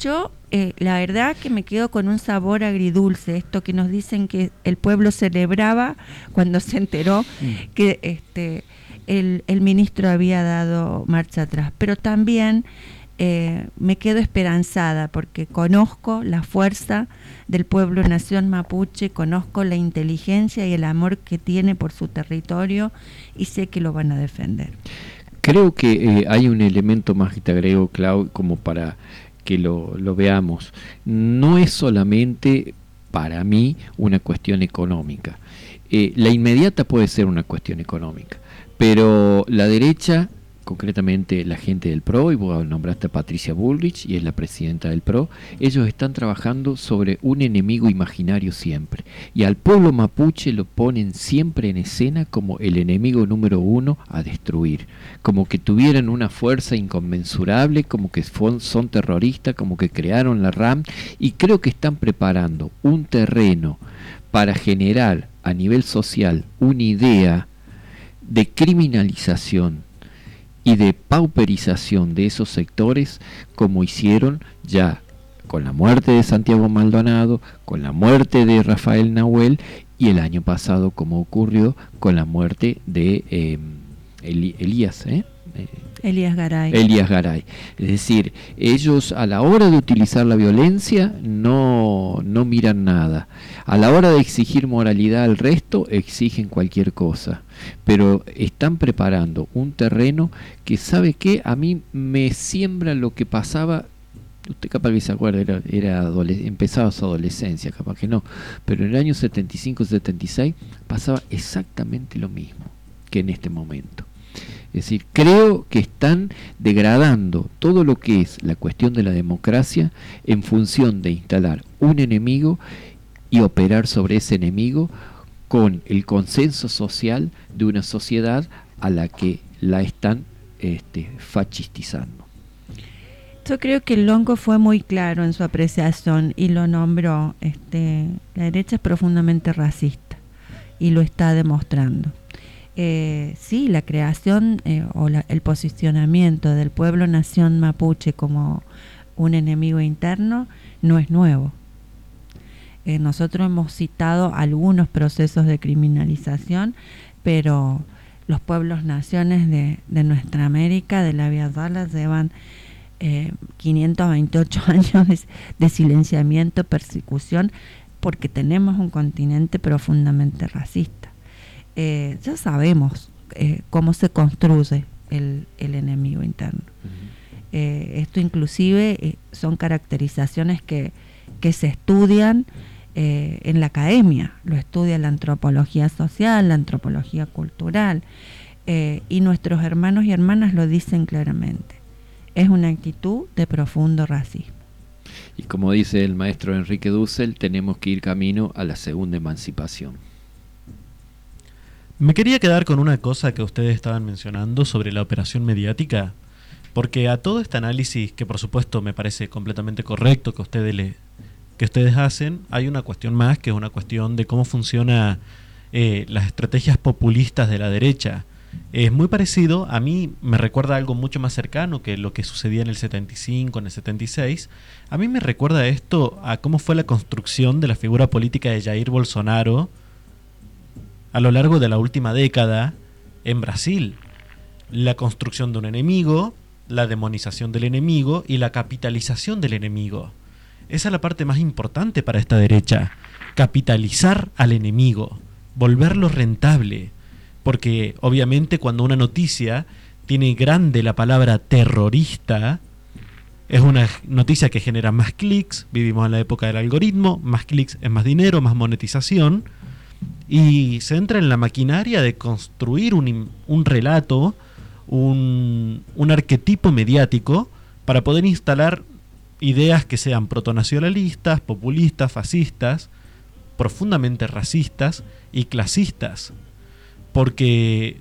Yo, eh, la verdad que me quedo con un sabor agridulce, esto que nos dicen que el pueblo celebraba cuando se enteró mm. que este, el, el ministro había dado marcha atrás, pero también eh, me quedo esperanzada porque conozco la fuerza del pueblo nación mapuche, conozco la inteligencia y el amor que tiene por su territorio y sé que lo van a defender.
Creo que eh, hay un elemento más que te agrego, Clau, como para que lo, veamos. No es solamente para mí una cuestión económica. Eh, la inmediata puede ser una cuestión económica, pero la derecha concretamente la gente del PRO, y vos nombraste a Patricia Bullrich, y es la presidenta del PRO, ellos están trabajando sobre un enemigo imaginario siempre. Y al pueblo mapuche lo ponen siempre en escena como el enemigo número uno a destruir. Como que tuvieran una fuerza inconmensurable, como que son terroristas, como que crearon la RAM, y creo que están preparando un terreno para generar a nivel social una idea de criminalización y de pauperización de esos sectores como hicieron ya con la muerte de Santiago Maldonado, con la muerte de Rafael Nahuel y el año pasado como ocurrió con la muerte de eh, Elías. ¿eh?
Elías Garay.
Elías Garay. Es decir, ellos a la hora de utilizar la violencia no, no miran nada. A la hora de exigir moralidad al resto, exigen cualquier cosa. Pero están preparando un terreno que, ¿sabe qué? A mí me siembra lo que pasaba usted capaz que se acuerda, era, era empezaba su adolescencia, capaz que no, pero en el año 75-76 pasaba exactamente lo mismo que en este momento. Es decir, creo que están degradando todo lo que es la cuestión de la democracia en función de instalar un enemigo y operar sobre ese enemigo con el consenso social de una sociedad a la que la están este, fascistizando.
Yo creo que Longo fue muy claro en su apreciación y lo nombró. Este, la derecha es profundamente racista y lo está demostrando. Eh, sí, la creación eh, o el posicionamiento del pueblo nación mapuche como un enemigo interno no es nuevo. Eh, nosotros hemos citado algunos procesos de criminalización, pero los pueblos naciones de, nuestra América, de la Vía Dallas, llevan 528 años de, de silenciamiento, persecución, porque tenemos un continente profundamente racista. Eh, ya sabemos eh, cómo se construye el, enemigo interno. Eh, esto inclusive son caracterizaciones que, que se estudian en la academia, lo estudia la antropología social, la antropología cultural, y nuestros hermanos y hermanas lo dicen claramente. Es una actitud de profundo racismo.
Y como dice el maestro Enrique Dussel, tenemos que ir camino a la segunda emancipación.
Me quería quedar con una cosa que ustedes estaban mencionando sobre la operación mediática, porque a todo este análisis, que por supuesto me parece completamente correcto que ustedes, le, que ustedes hacen, hay una cuestión más, que es una cuestión de cómo funciona eh, las estrategias populistas de la derecha. Es muy parecido, a mí me recuerda algo mucho más cercano que lo que sucedía en el 75, en el 76. A mí me recuerda esto a cómo fue la construcción de la figura política de Jair Bolsonaro, a lo largo de la última década en Brasil. La construcción de un enemigo, la demonización del enemigo y la capitalización del enemigo. Esa es la parte más importante para esta derecha. Capitalizar al enemigo, volverlo rentable. Porque obviamente cuando una noticia tiene grande la palabra terrorista, es una noticia que genera más clics, vivimos en la época del algoritmo, más clics es más dinero, más monetización, y se entra en la maquinaria de construir un, un relato, un, arquetipo mediático para poder instalar ideas que sean protonacionalistas, populistas, fascistas, profundamente racistas y clasistas. Porque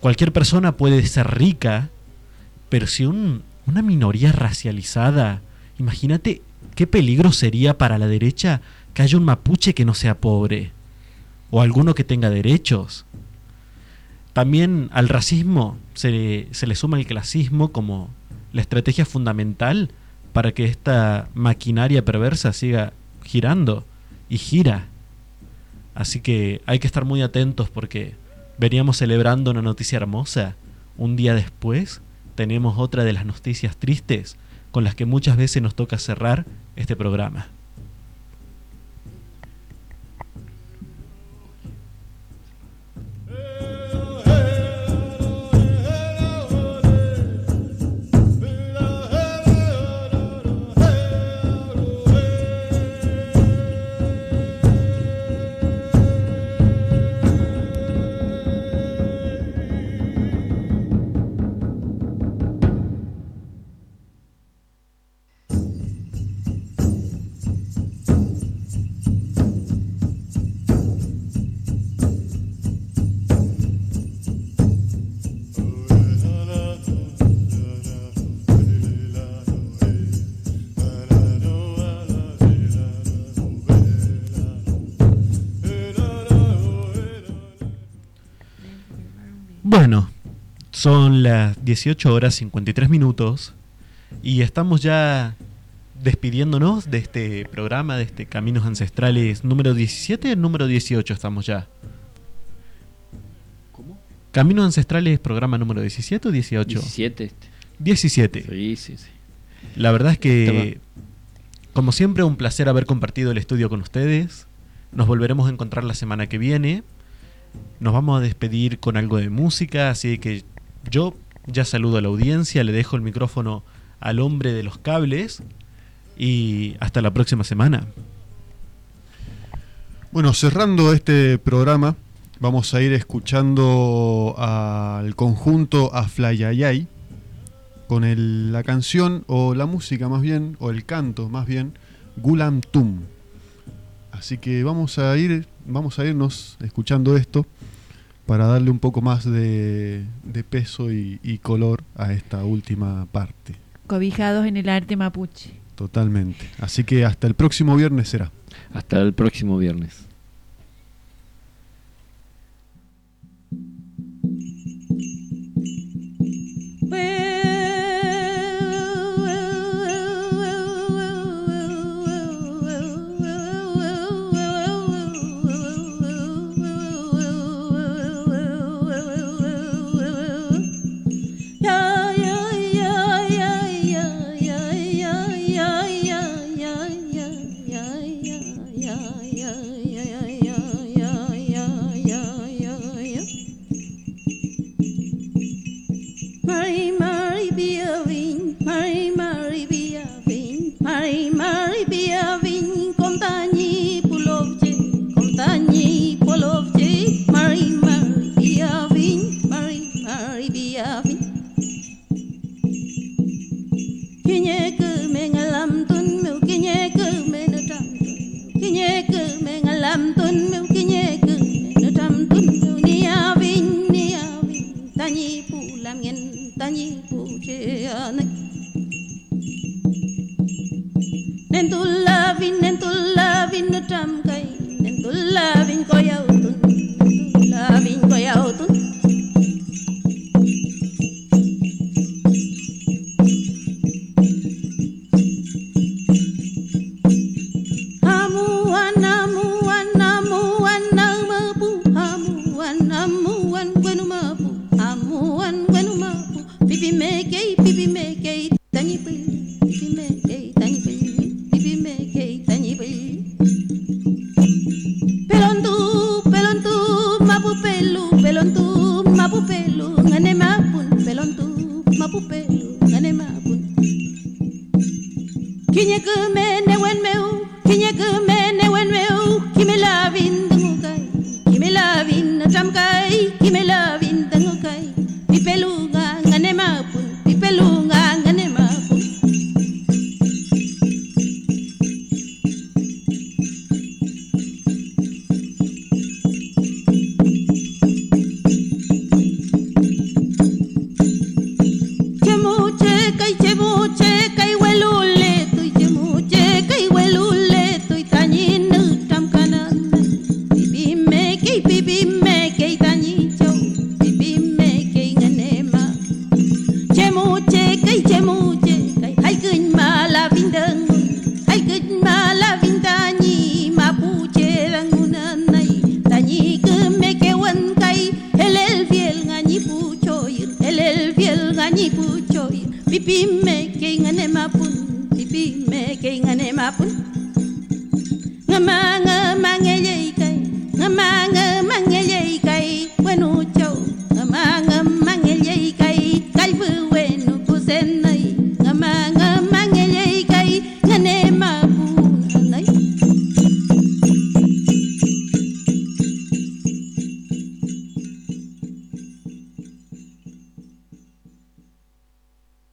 cualquier persona puede ser rica, pero si un, una minoría racializada, imagínate qué peligro sería para la derecha que haya un mapuche que no sea pobre o alguno que tenga derechos. También al racismo se, se le suma el clasismo como la estrategia fundamental para que esta maquinaria perversa siga girando y gira. Así que hay que estar muy atentos porque veníamos celebrando una noticia hermosa. Un día después tenemos otra de las noticias tristes con las que muchas veces nos toca cerrar este programa. Son las 18 horas 53 minutos y estamos ya despidiéndonos de este programa, de este Caminos Ancestrales número 17, número 18 estamos ya. ¿Cómo? Caminos Ancestrales programa número 17 o 18?
17.
17.
Sí, sí, sí.
La verdad es que, como siempre, un placer haber compartido el estudio con ustedes. Nos volveremos a encontrar la semana que viene nos vamos a despedir con algo de música, así que yo ya saludo a la audiencia, le dejo el micrófono al hombre de los cables y hasta la próxima semana.
Bueno, cerrando este programa, vamos a ir escuchando al conjunto a Flyayay con la canción o la música más bien, o el canto más bien, Gulam Tum. Así que vamos a ir, vamos a irnos escuchando esto para darle un poco más de, de peso y, y, color a esta última parte.
Cobijados en el arte mapuche.
Totalmente. Así que hasta el próximo viernes será.
Hasta el próximo viernes.